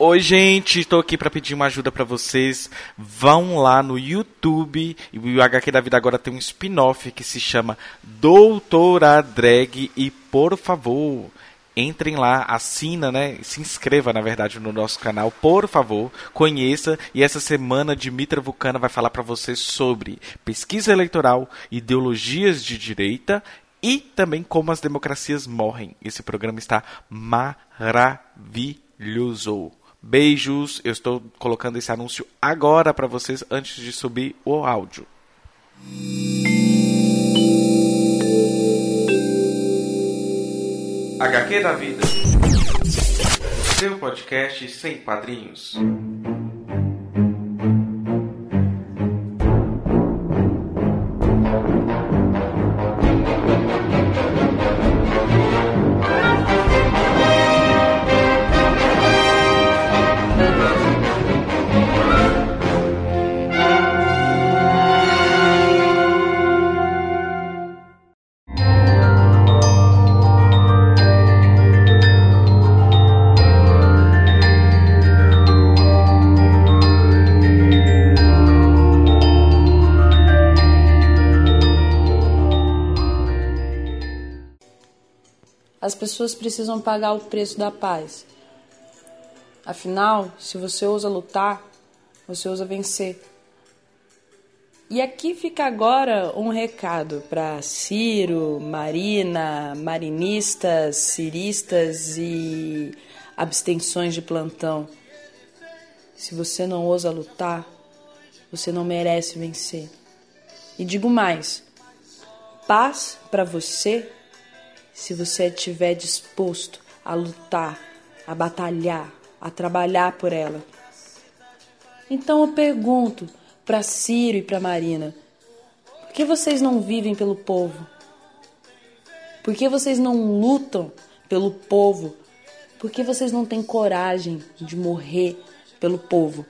Oi, gente, estou aqui para pedir uma ajuda para vocês. Vão lá no YouTube e o HQ da Vida agora tem um spin-off que se chama Doutora Drag e por favor, entrem lá, assina, né? Se inscreva, na verdade, no nosso canal, por favor, conheça. E essa semana Dimitra Vulcana vai falar para vocês sobre pesquisa eleitoral, ideologias de direita e também como as democracias morrem. Esse programa está maravilhoso. Beijos, eu estou colocando esse anúncio agora para vocês antes de subir o áudio. HQ da Vida. Seu podcast sem padrinhos. Pessoas precisam pagar o preço da paz. Afinal, se você ousa lutar, você ousa vencer. E aqui fica agora um recado para Ciro, Marina, marinistas, ciristas e abstenções de plantão. Se você não ousa lutar, você não merece vencer. E digo mais: paz para você se você estiver disposto a lutar, a batalhar, a trabalhar por ela. Então eu pergunto para Ciro e para Marina: por que vocês não vivem pelo povo? Por que vocês não lutam pelo povo? Por que vocês não têm coragem de morrer pelo povo?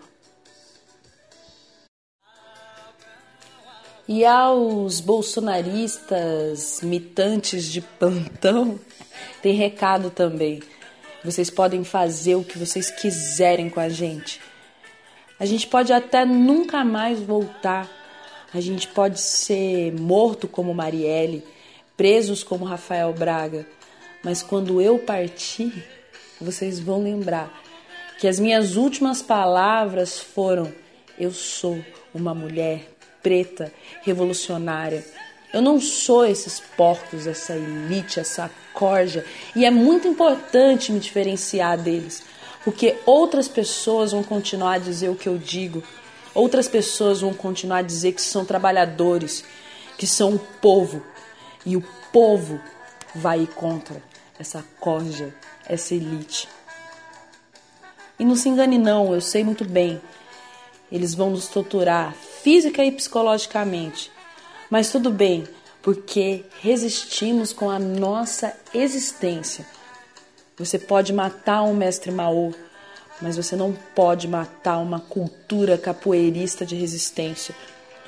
E aos bolsonaristas mitantes de plantão, tem recado também. Vocês podem fazer o que vocês quiserem com a gente. A gente pode até nunca mais voltar. A gente pode ser morto como Marielle, presos como Rafael Braga. Mas quando eu partir, vocês vão lembrar que as minhas últimas palavras foram: Eu sou uma mulher preta, revolucionária. Eu não sou esses porcos, essa elite, essa corja, e é muito importante me diferenciar deles, porque outras pessoas vão continuar a dizer o que eu digo, outras pessoas vão continuar a dizer que são trabalhadores, que são o povo, e o povo vai ir contra essa corja, essa elite. E não se engane, não, eu sei muito bem. Eles vão nos torturar física e psicologicamente. Mas tudo bem, porque resistimos com a nossa existência. Você pode matar um mestre Mao, mas você não pode matar uma cultura capoeirista de resistência.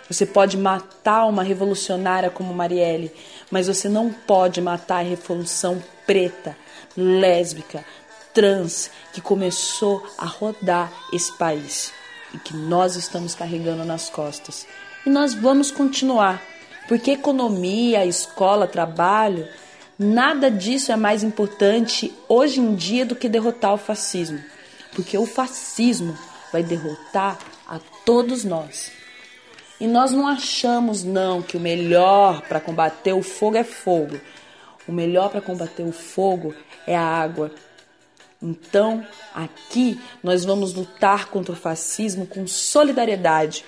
Você pode matar uma revolucionária como Marielle, mas você não pode matar a revolução preta, lésbica, trans que começou a rodar esse país e que nós estamos carregando nas costas. E nós vamos continuar, porque economia, escola, trabalho, nada disso é mais importante hoje em dia do que derrotar o fascismo, porque o fascismo vai derrotar a todos nós. E nós não achamos não que o melhor para combater o fogo é fogo. O melhor para combater o fogo é a água, então, aqui nós vamos lutar contra o fascismo com solidariedade.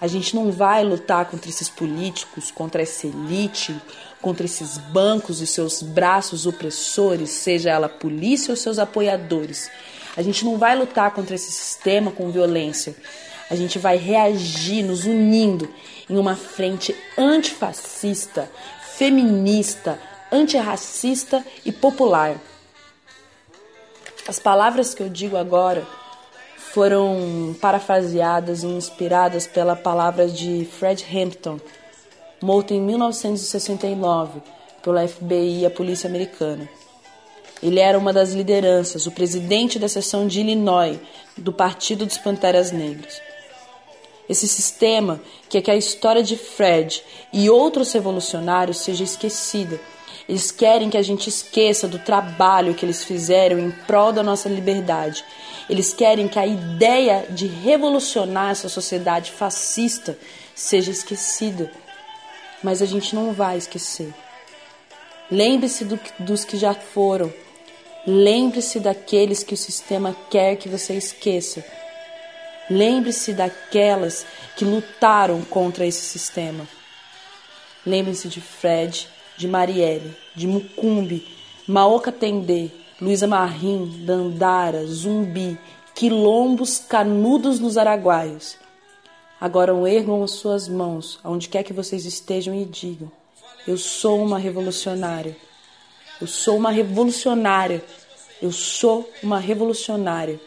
A gente não vai lutar contra esses políticos, contra essa elite, contra esses bancos e seus braços opressores, seja ela polícia ou seus apoiadores. A gente não vai lutar contra esse sistema com violência. A gente vai reagir nos unindo em uma frente antifascista, feminista, antirracista e popular. As palavras que eu digo agora foram parafraseadas e inspiradas pela palavra de Fred Hampton, morto em 1969 pela FBI e a polícia americana. Ele era uma das lideranças, o presidente da seção de Illinois do Partido dos Panteras Negras. Esse sistema quer que a história de Fred e outros revolucionários seja esquecida. Eles querem que a gente esqueça do trabalho que eles fizeram em prol da nossa liberdade. Eles querem que a ideia de revolucionar essa sociedade fascista seja esquecida. Mas a gente não vai esquecer. Lembre-se do, dos que já foram. Lembre-se daqueles que o sistema quer que você esqueça. Lembre-se daquelas que lutaram contra esse sistema. Lembre-se de Fred, de Marielle, de Mucumbi, Maoka Tendê, Luísa Marim, Dandara, Zumbi, quilombos canudos nos araguaios. Agora ergam as suas mãos, aonde quer que vocês estejam, e digam: Eu sou uma revolucionária. Eu sou uma revolucionária. Eu sou uma revolucionária.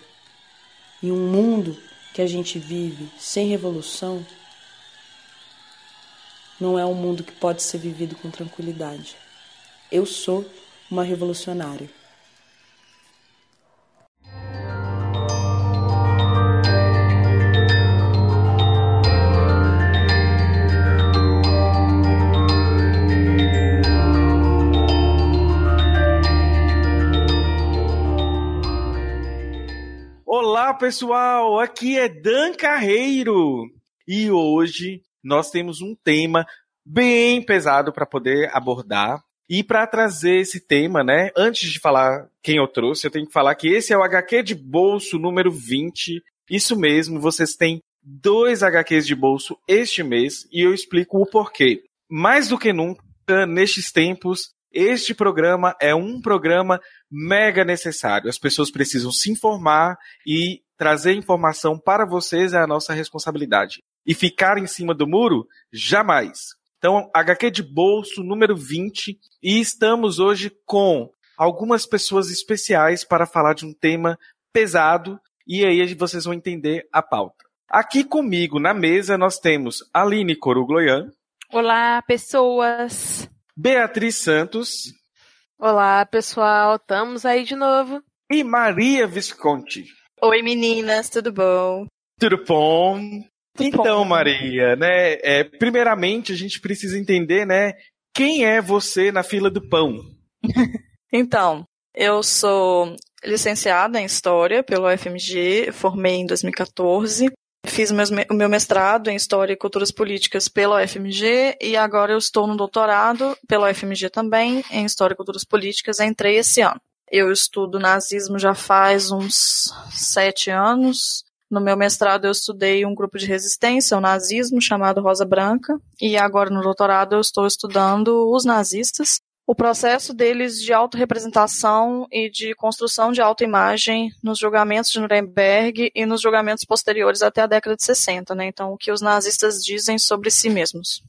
E um mundo que a gente vive sem revolução não é um mundo que pode ser vivido com tranquilidade. Eu sou uma revolucionária. Olá, pessoal! Aqui é Dan Carreiro e hoje nós temos um tema bem pesado para poder abordar. E para trazer esse tema, né, antes de falar quem eu trouxe, eu tenho que falar que esse é o HQ de bolso número 20. Isso mesmo, vocês têm dois HQs de bolso este mês e eu explico o porquê. Mais do que nunca, nestes tempos, este programa é um programa mega necessário. As pessoas precisam se informar e trazer informação para vocês é a nossa responsabilidade. E ficar em cima do muro? Jamais. Então, HQ de bolso número 20 e estamos hoje com algumas pessoas especiais para falar de um tema pesado e aí vocês vão entender a pauta. Aqui comigo na mesa nós temos Aline Corugloian. Olá, pessoas. Beatriz Santos. Olá, pessoal. Estamos aí de novo. E Maria Visconti. Oi, meninas, tudo bom? Tudo bom? Então, Maria, né? É, primeiramente, a gente precisa entender, né? Quem é você na fila do pão? então, eu sou licenciada em História pelo UFMG, formei em 2014. Fiz o meu mestrado em História e Culturas Políticas pela UFMG e agora eu estou no doutorado pela UFMG também em História e Culturas Políticas. Entrei esse ano. Eu estudo nazismo já faz uns sete anos no meu mestrado eu estudei um grupo de resistência, o nazismo, chamado Rosa Branca, e agora no doutorado eu estou estudando os nazistas, o processo deles de autorrepresentação e de construção de autoimagem nos julgamentos de Nuremberg e nos julgamentos posteriores até a década de 60, né? Então, o que os nazistas dizem sobre si mesmos.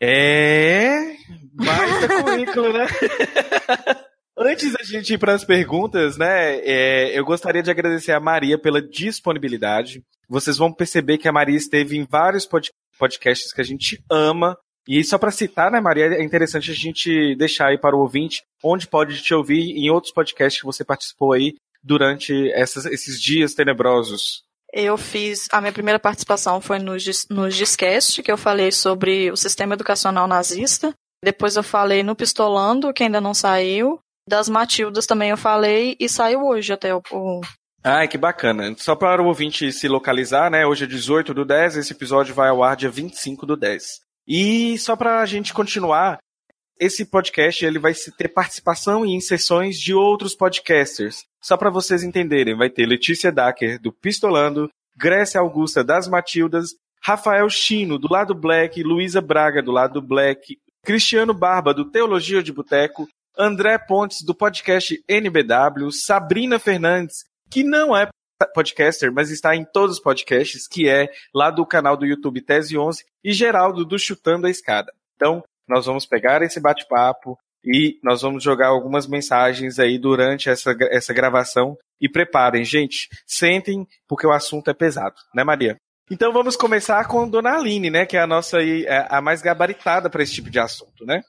É, baita currículo, né? Antes da gente ir para as perguntas, né, é, eu gostaria de agradecer a Maria pela disponibilidade. Vocês vão perceber que a Maria esteve em vários pod podcasts que a gente ama. E só para citar, né, Maria, é interessante a gente deixar aí para o ouvinte onde pode te ouvir em outros podcasts que você participou aí durante essas, esses dias tenebrosos. Eu fiz. A minha primeira participação foi no, no Discast, que eu falei sobre o sistema educacional nazista. Depois eu falei no Pistolando, que ainda não saiu. Das Matildas também eu falei e saiu hoje até o. Ai, que bacana. Só para o ouvinte se localizar, né? Hoje é 18 do 10, esse episódio vai ao ar dia 25 do 10. E só para a gente continuar, esse podcast ele vai ter participação em sessões de outros podcasters. Só para vocês entenderem, vai ter Letícia Dacker, do Pistolando, Grécia Augusta, das Matildas, Rafael Chino, do lado Black, Luísa Braga, do lado Black, Cristiano Barba, do Teologia de Boteco, André Pontes, do podcast NBW, Sabrina Fernandes, que não é podcaster, mas está em todos os podcasts, que é lá do canal do YouTube Tese 11, e Geraldo, do Chutando a Escada. Então, nós vamos pegar esse bate-papo e nós vamos jogar algumas mensagens aí durante essa, essa gravação. E preparem, gente, sentem, porque o assunto é pesado, né, Maria? Então vamos começar com Dona Aline, né, que é a nossa é a mais gabaritada para esse tipo de assunto, né?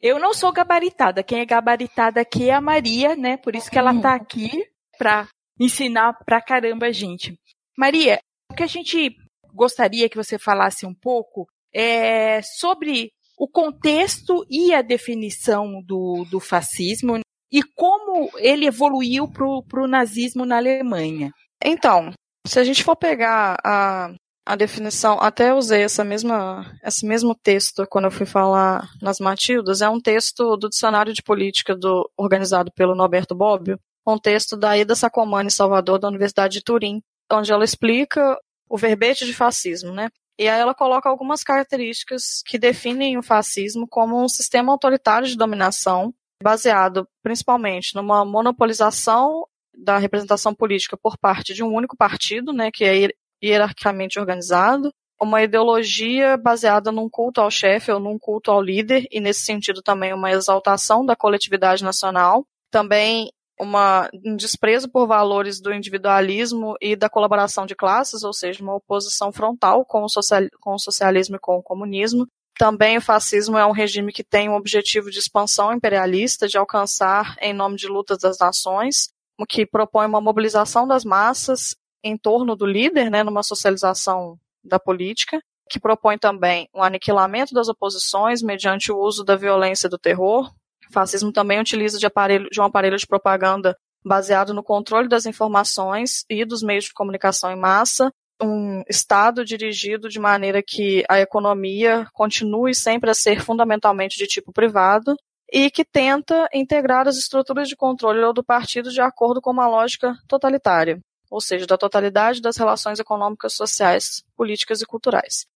Eu não sou gabaritada. Quem é gabaritada aqui é a Maria, né? Por isso que ela está aqui para ensinar pra caramba a gente. Maria, o que a gente gostaria que você falasse um pouco é sobre o contexto e a definição do, do fascismo e como ele evoluiu para o nazismo na Alemanha. Então, se a gente for pegar a, a definição, até usei essa mesma, esse mesmo texto quando eu fui falar nas Matildas, é um texto do Dicionário de Política do, organizado pelo Norberto Bobbio, um texto da Ida Sacomani Salvador, da Universidade de Turim, onde ela explica o verbete de fascismo, né? E aí ela coloca algumas características que definem o fascismo como um sistema autoritário de dominação, baseado principalmente numa monopolização da representação política por parte de um único partido, né, que é hierarquicamente organizado, uma ideologia baseada num culto ao chefe ou num culto ao líder, e nesse sentido também uma exaltação da coletividade nacional, também uma, um desprezo por valores do individualismo e da colaboração de classes, ou seja, uma oposição frontal com o, social, com o socialismo e com o comunismo. Também o fascismo é um regime que tem um objetivo de expansão imperialista, de alcançar em nome de lutas das nações, o que propõe uma mobilização das massas em torno do líder, né, numa socialização da política, que propõe também um aniquilamento das oposições mediante o uso da violência e do terror, o fascismo também utiliza de, aparelho, de um aparelho de propaganda baseado no controle das informações e dos meios de comunicação em massa, um Estado dirigido de maneira que a economia continue sempre a ser fundamentalmente de tipo privado e que tenta integrar as estruturas de controle do partido de acordo com uma lógica totalitária, ou seja, da totalidade das relações econômicas, sociais, políticas e culturais.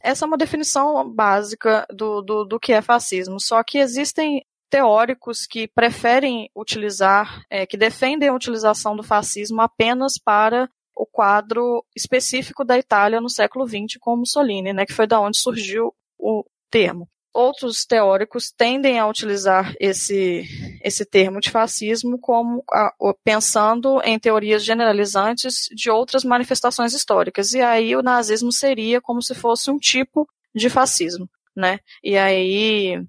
Essa é uma definição básica do, do, do que é fascismo, só que existem teóricos que preferem utilizar, é, que defendem a utilização do fascismo apenas para o quadro específico da Itália no século XX com Mussolini, né, que foi da onde surgiu o termo. Outros teóricos tendem a utilizar esse, esse termo de fascismo como a, pensando em teorias generalizantes de outras manifestações históricas. E aí o nazismo seria como se fosse um tipo de fascismo, né? E aí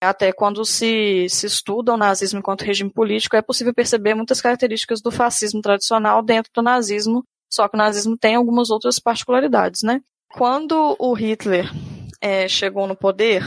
até quando se, se estuda o nazismo enquanto regime político, é possível perceber muitas características do fascismo tradicional dentro do nazismo, só que o nazismo tem algumas outras particularidades, né? Quando o Hitler é, chegou no poder,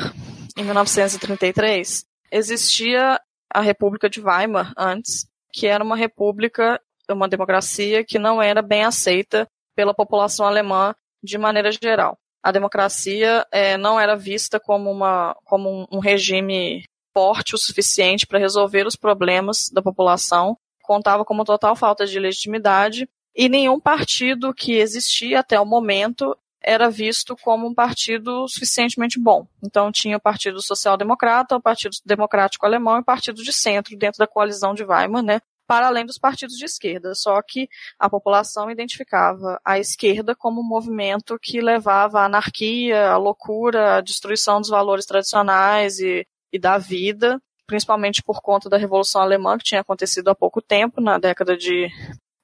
em 1933, existia a República de Weimar antes, que era uma república, uma democracia que não era bem aceita pela população alemã de maneira geral. A democracia é, não era vista como, uma, como um, um regime forte o suficiente para resolver os problemas da população, contava com uma total falta de legitimidade e nenhum partido que existia até o momento era visto como um partido suficientemente bom. Então tinha o Partido Social Democrata, o Partido Democrático Alemão e o Partido de Centro dentro da coalizão de Weimar, né? para além dos partidos de esquerda. Só que a população identificava a esquerda como um movimento que levava à anarquia, à loucura, à destruição dos valores tradicionais e, e da vida, principalmente por conta da Revolução Alemã, que tinha acontecido há pouco tempo, na década de,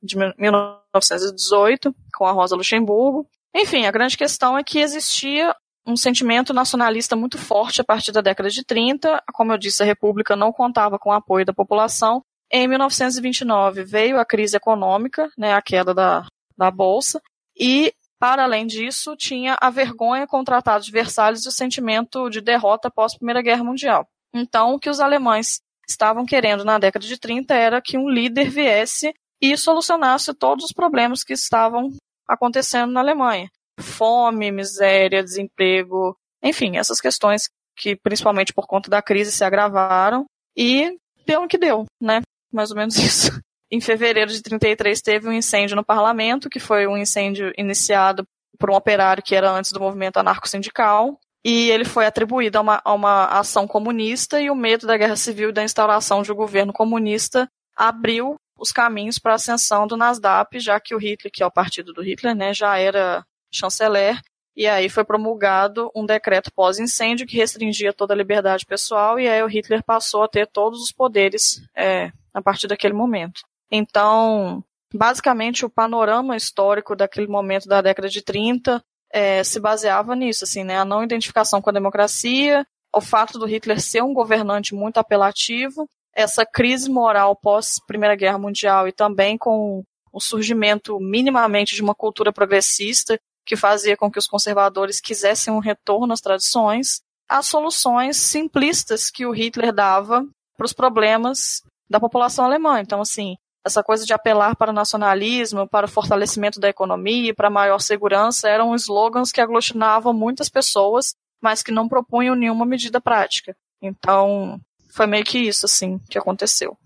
de 1918, com a Rosa Luxemburgo. Enfim, a grande questão é que existia um sentimento nacionalista muito forte a partir da década de 30. Como eu disse, a República não contava com o apoio da população em 1929 veio a crise econômica, né, a queda da, da bolsa, e para além disso tinha a vergonha com o Tratado de Versalhes e o sentimento de derrota após a Primeira Guerra Mundial. Então, o que os alemães estavam querendo na década de 30 era que um líder viesse e solucionasse todos os problemas que estavam acontecendo na Alemanha. Fome, miséria, desemprego, enfim, essas questões que principalmente por conta da crise se agravaram e deu no que deu, né? mais ou menos isso. Em fevereiro de 33 teve um incêndio no parlamento, que foi um incêndio iniciado por um operário que era antes do movimento anarco-sindical, e ele foi atribuído a uma, a uma ação comunista, e o medo da guerra civil e da instauração de um governo comunista abriu os caminhos para a ascensão do Nasdaq, já que o Hitler, que é o partido do Hitler, né, já era chanceler, e aí foi promulgado um decreto pós-incêndio que restringia toda a liberdade pessoal, e aí o Hitler passou a ter todos os poderes é, a partir daquele momento. Então, basicamente, o panorama histórico daquele momento da década de 30 é, se baseava nisso, assim, né, a não identificação com a democracia, ao fato do Hitler ser um governante muito apelativo, essa crise moral pós Primeira Guerra Mundial e também com o surgimento minimamente de uma cultura progressista que fazia com que os conservadores quisessem um retorno às tradições, as soluções simplistas que o Hitler dava para os problemas da população alemã. Então, assim, essa coisa de apelar para o nacionalismo, para o fortalecimento da economia, para maior segurança, eram slogans que aglutinavam muitas pessoas, mas que não propunham nenhuma medida prática. Então, foi meio que isso, assim, que aconteceu.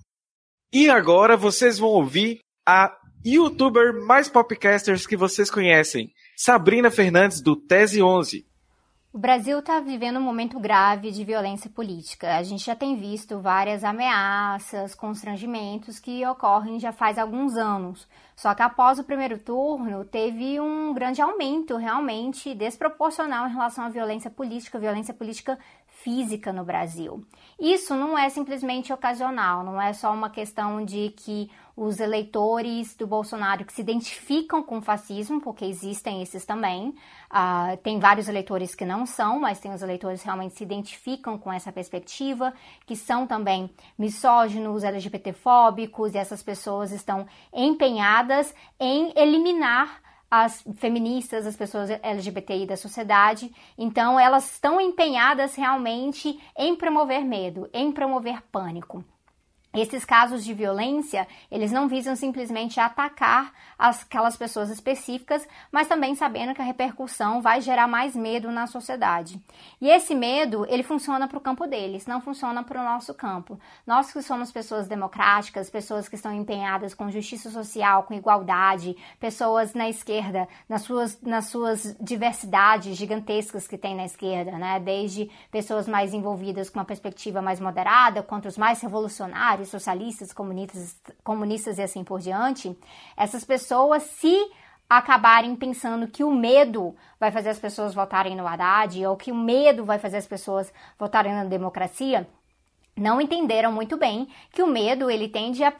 E agora vocês vão ouvir a youtuber mais popcasters que vocês conhecem, Sabrina Fernandes, do Tese 11. O Brasil está vivendo um momento grave de violência política. A gente já tem visto várias ameaças, constrangimentos que ocorrem já faz alguns anos. Só que após o primeiro turno, teve um grande aumento realmente desproporcional em relação à violência política, violência política física no Brasil. Isso não é simplesmente ocasional, não é só uma questão de que os eleitores do Bolsonaro que se identificam com o fascismo, porque existem esses também, uh, tem vários eleitores que não são, mas tem os eleitores que realmente se identificam com essa perspectiva, que são também misóginos, LGBTfóbicos, e essas pessoas estão empenhadas em eliminar as feministas, as pessoas LGBTI da sociedade. Então, elas estão empenhadas realmente em promover medo, em promover pânico. Esses casos de violência, eles não visam simplesmente atacar aquelas pessoas específicas, mas também sabendo que a repercussão vai gerar mais medo na sociedade. E esse medo, ele funciona para o campo deles, não funciona para o nosso campo. Nós que somos pessoas democráticas, pessoas que estão empenhadas com justiça social, com igualdade, pessoas na esquerda, nas suas, nas suas diversidades gigantescas que tem na esquerda, né? Desde pessoas mais envolvidas com uma perspectiva mais moderada, quanto os mais revolucionários, socialistas, comunistas, comunistas e assim por diante, essas pessoas, se acabarem pensando que o medo vai fazer as pessoas votarem no Haddad ou que o medo vai fazer as pessoas votarem na democracia, não entenderam muito bem que o medo ele tende a,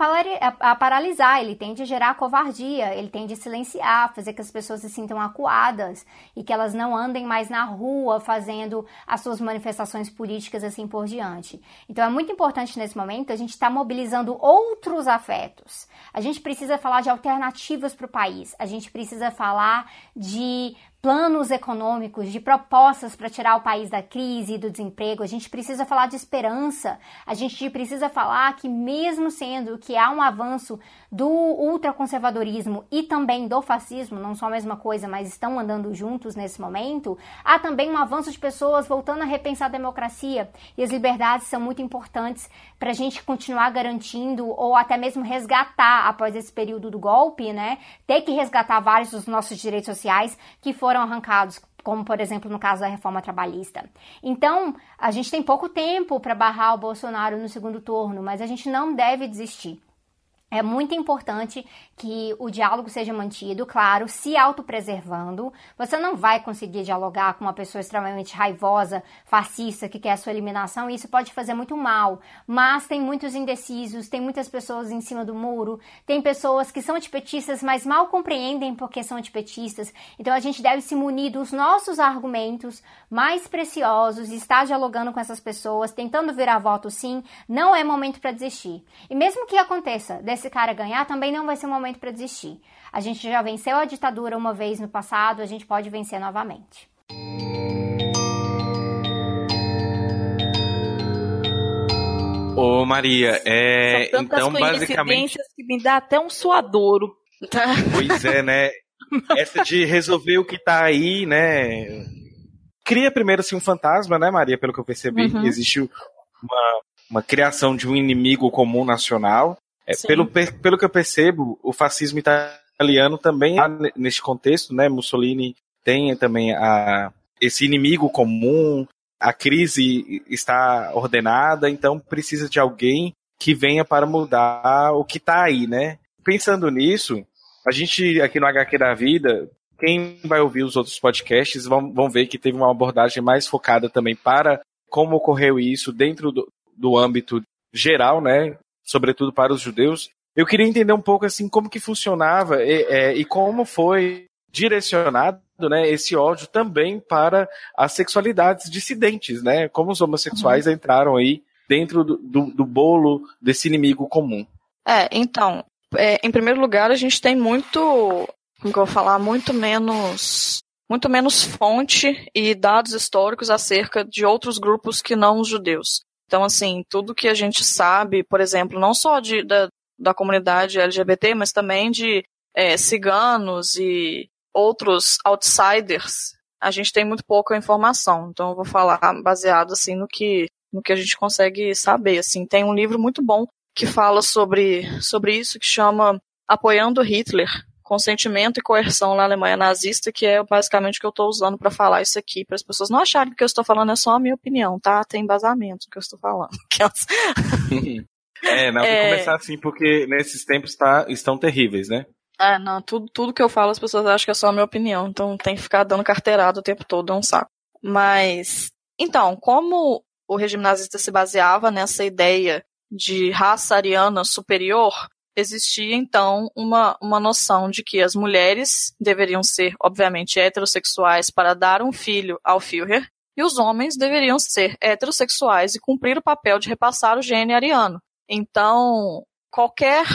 a, paralisar, ele tende a gerar covardia, ele tende a silenciar, fazer que as pessoas se sintam acuadas e que elas não andem mais na rua fazendo as suas manifestações políticas assim por diante. Então é muito importante nesse momento a gente estar tá mobilizando outros afetos. A gente precisa falar de alternativas para o país, a gente precisa falar de planos econômicos, de propostas para tirar o país da crise e do desemprego. A gente precisa falar de esperança. A gente precisa falar que, mesmo sendo que há um avanço do ultraconservadorismo e também do fascismo, não são a mesma coisa, mas estão andando juntos nesse momento, há também um avanço de pessoas voltando a repensar a democracia. E as liberdades são muito importantes para a gente continuar garantindo ou até mesmo resgatar após esse período do golpe, né? Ter que resgatar vários dos nossos direitos sociais que foram foram arrancados, como por exemplo no caso da reforma trabalhista. Então, a gente tem pouco tempo para barrar o Bolsonaro no segundo turno, mas a gente não deve desistir. É muito importante que o diálogo seja mantido, claro, se autopreservando. Você não vai conseguir dialogar com uma pessoa extremamente raivosa, fascista, que quer a sua eliminação, e isso pode fazer muito mal. Mas tem muitos indecisos, tem muitas pessoas em cima do muro, tem pessoas que são antipetistas, mas mal compreendem porque são antipetistas. Então a gente deve se munir dos nossos argumentos mais preciosos estar dialogando com essas pessoas, tentando virar voto sim. Não é momento para desistir. E mesmo que aconteça, esse cara ganhar, também não vai ser um momento para desistir. A gente já venceu a ditadura uma vez no passado, a gente pode vencer novamente. Ô Maria, é então basicamente que me dá até um suadouro. Pois é, né? Essa de resolver o que tá aí, né? Cria primeiro assim um fantasma, né, Maria? Pelo que eu percebi, uhum. existe uma, uma criação de um inimigo comum nacional é, pelo, pelo que eu percebo, o fascismo italiano também neste contexto, né? Mussolini tem também a, esse inimigo comum, a crise está ordenada, então precisa de alguém que venha para mudar o que está aí, né? Pensando nisso, a gente aqui no HQ da Vida, quem vai ouvir os outros podcasts vão, vão ver que teve uma abordagem mais focada também para como ocorreu isso dentro do, do âmbito geral, né? Sobretudo para os judeus. Eu queria entender um pouco assim como que funcionava e, é, e como foi direcionada né, esse ódio também para as sexualidades dissidentes, né? Como os homossexuais uhum. entraram aí dentro do, do, do, bolo desse inimigo comum. É, então, é, em primeiro lugar, a gente tem muito, como que eu vou falar, muito menos muito menos fonte e dados históricos acerca de outros grupos que não os judeus. Então, assim, tudo que a gente sabe, por exemplo, não só de, da, da comunidade LGBT, mas também de é, ciganos e outros outsiders, a gente tem muito pouca informação. Então, eu vou falar baseado assim no que no que a gente consegue saber. Assim, tem um livro muito bom que fala sobre sobre isso que chama Apoiando Hitler, consentimento e coerção na Alemanha nazista, que é basicamente o que eu estou usando para falar isso aqui, para as pessoas não acharem que o que eu estou falando é só a minha opinião, tá? Tem embasamento o que eu estou falando. é, não, é... começar assim, porque nesses tempos tá, estão terríveis, né? É, não, tudo, tudo que eu falo as pessoas acham que é só a minha opinião, então tem que ficar dando carteirada o tempo todo, é um saco. Mas, então, como o regime nazista se baseava nessa ideia de raça ariana superior, existia então uma, uma noção de que as mulheres deveriam ser, obviamente, heterossexuais para dar um filho ao Führer, e os homens deveriam ser heterossexuais e cumprir o papel de repassar o gene ariano. Então, qualquer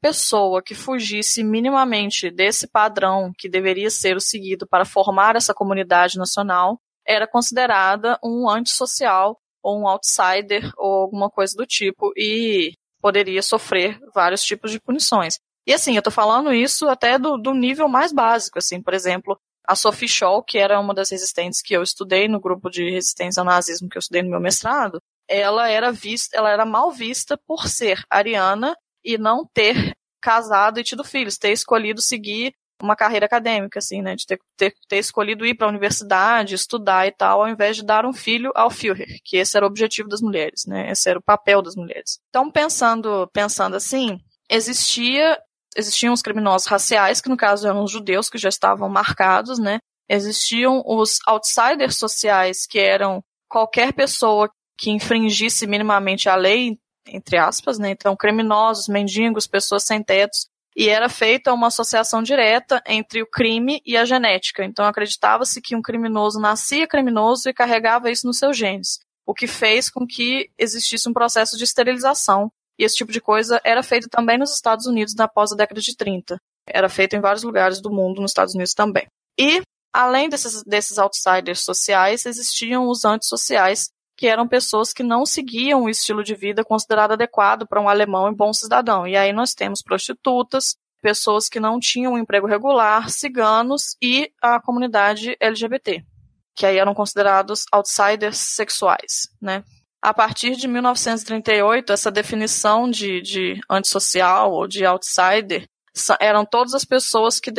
pessoa que fugisse minimamente desse padrão que deveria ser o seguido para formar essa comunidade nacional era considerada um antissocial ou um outsider ou alguma coisa do tipo e poderia sofrer vários tipos de punições. E assim, eu tô falando isso até do, do nível mais básico, assim, por exemplo, a Sophie Scholl, que era uma das resistentes que eu estudei no grupo de resistência ao nazismo que eu estudei no meu mestrado, ela era vista, ela era mal vista por ser ariana e não ter casado e tido filhos, ter escolhido seguir uma carreira acadêmica, assim, né, de ter, ter, ter escolhido ir para a universidade, estudar e tal, ao invés de dar um filho ao Führer, que esse era o objetivo das mulheres, né, esse era o papel das mulheres. Então, pensando, pensando assim, existia, existiam os criminosos raciais, que no caso eram os judeus, que já estavam marcados, né, existiam os outsiders sociais, que eram qualquer pessoa que infringisse minimamente a lei, entre aspas, né, então criminosos, mendigos, pessoas sem tetos, e era feita uma associação direta entre o crime e a genética. Então acreditava-se que um criminoso nascia criminoso e carregava isso nos seus genes, o que fez com que existisse um processo de esterilização. E esse tipo de coisa era feito também nos Estados Unidos na pós década de 30. Era feito em vários lugares do mundo, nos Estados Unidos também. E, além desses, desses outsiders sociais, existiam os antissociais, que eram pessoas que não seguiam o estilo de vida considerado adequado para um alemão e bom cidadão. E aí nós temos prostitutas, pessoas que não tinham um emprego regular, ciganos e a comunidade LGBT, que aí eram considerados outsiders sexuais, né? A partir de 1938, essa definição de, de antissocial ou de outsider eram todas as pessoas que,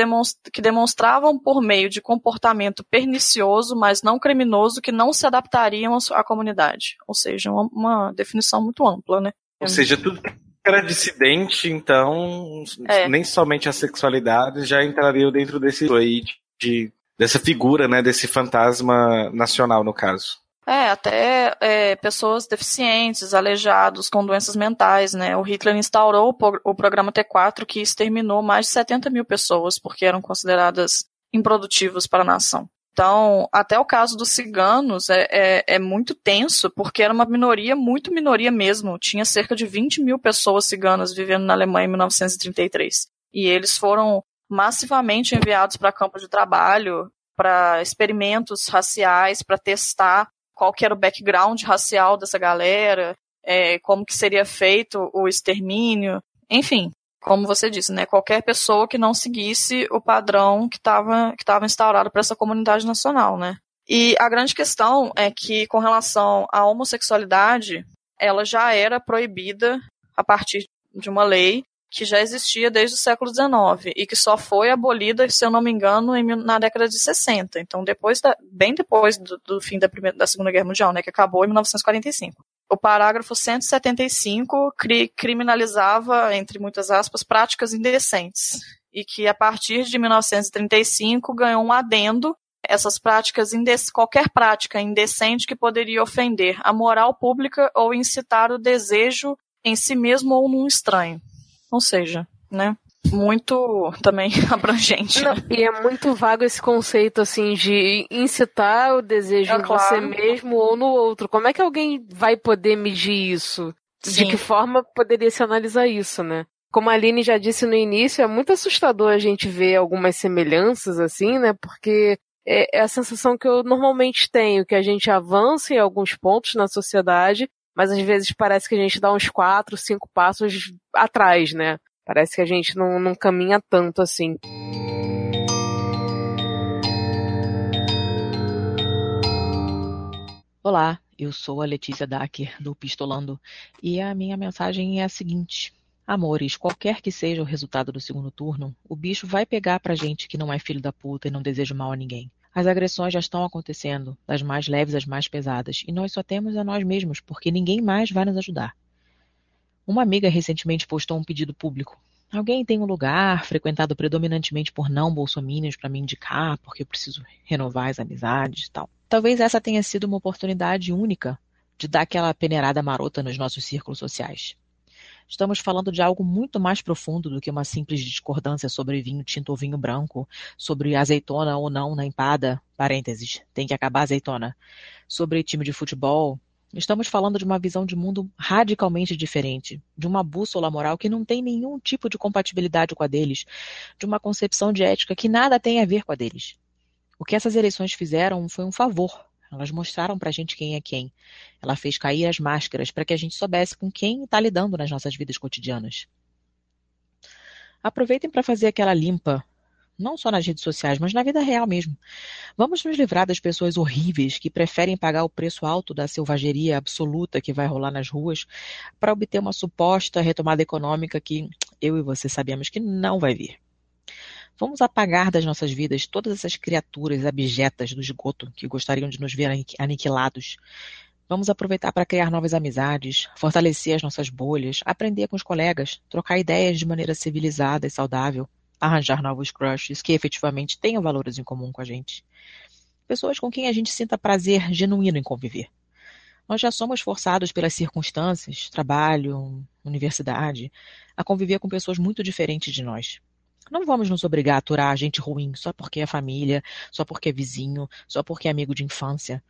que demonstravam por meio de comportamento pernicioso, mas não criminoso, que não se adaptariam à comunidade. Ou seja, uma, uma definição muito ampla, né? Ou seja, tudo que era dissidente, então, é. nem somente a sexualidade já entraria dentro desse aí de, dessa figura, né, desse fantasma nacional, no caso. É, até é, pessoas deficientes, aleijados, com doenças mentais, né? O Hitler instaurou o, o programa T4 que exterminou mais de 70 mil pessoas porque eram consideradas improdutivas para a nação. Então, até o caso dos ciganos é, é, é, muito tenso, porque era uma minoria, muito minoria mesmo. Tinha cerca de 20 mil pessoas ciganas vivendo na Alemanha em 1933. E eles foram massivamente enviados para campos de trabalho, para experimentos raciais, para testar qual que era o background racial dessa galera, é, como que seria feito o extermínio, enfim, como você disse, né, qualquer pessoa que não seguisse o padrão que estava que tava instaurado para essa comunidade nacional, né. E a grande questão é que, com relação à homossexualidade, ela já era proibida a partir de uma lei que já existia desde o século XIX e que só foi abolida, se eu não me engano, em, na década de 60. Então, depois da, bem depois do, do fim da, primeira, da Segunda Guerra Mundial, né, que acabou em 1945. O parágrafo 175 cri, criminalizava, entre muitas aspas, práticas indecentes e que a partir de 1935 ganhou um adendo essas práticas, qualquer prática indecente que poderia ofender a moral pública ou incitar o desejo em si mesmo ou num estranho. Ou seja, né? muito também abrangente. Não, e é muito vago esse conceito assim de incitar o desejo é, em claro. você mesmo ou no outro. Como é que alguém vai poder medir isso? Sim. De que forma poderia se analisar isso, né? Como a Aline já disse no início, é muito assustador a gente ver algumas semelhanças assim, né? Porque é, é a sensação que eu normalmente tenho, que a gente avança em alguns pontos na sociedade, mas às vezes parece que a gente dá uns quatro, cinco passos atrás, né? Parece que a gente não, não caminha tanto assim. Olá, eu sou a Letícia Dacker, do Pistolando, e a minha mensagem é a seguinte. Amores, qualquer que seja o resultado do segundo turno, o bicho vai pegar pra gente que não é filho da puta e não deseja mal a ninguém. As agressões já estão acontecendo, das mais leves às mais pesadas, e nós só temos a nós mesmos, porque ninguém mais vai nos ajudar. Uma amiga recentemente postou um pedido público. Alguém tem um lugar frequentado predominantemente por não bolsominions para me indicar, porque eu preciso renovar as amizades e tal. Talvez essa tenha sido uma oportunidade única de dar aquela peneirada marota nos nossos círculos sociais. Estamos falando de algo muito mais profundo do que uma simples discordância sobre vinho tinto ou vinho branco, sobre azeitona ou não na empada, parênteses, tem que acabar azeitona, sobre time de futebol. Estamos falando de uma visão de mundo radicalmente diferente, de uma bússola moral que não tem nenhum tipo de compatibilidade com a deles, de uma concepção de ética que nada tem a ver com a deles. O que essas eleições fizeram foi um favor. Elas mostraram para a gente quem é quem. Ela fez cair as máscaras para que a gente soubesse com quem está lidando nas nossas vidas cotidianas. Aproveitem para fazer aquela limpa, não só nas redes sociais, mas na vida real mesmo. Vamos nos livrar das pessoas horríveis que preferem pagar o preço alto da selvageria absoluta que vai rolar nas ruas para obter uma suposta retomada econômica que eu e você sabemos que não vai vir. Vamos apagar das nossas vidas todas essas criaturas abjetas do esgoto que gostariam de nos ver aniquilados. Vamos aproveitar para criar novas amizades, fortalecer as nossas bolhas, aprender com os colegas, trocar ideias de maneira civilizada e saudável, arranjar novos crushes que efetivamente tenham valores em comum com a gente. Pessoas com quem a gente sinta prazer genuíno em conviver. Nós já somos forçados pelas circunstâncias, trabalho, universidade, a conviver com pessoas muito diferentes de nós. Não vamos nos obrigar a aturar gente ruim só porque é família, só porque é vizinho, só porque é amigo de infância.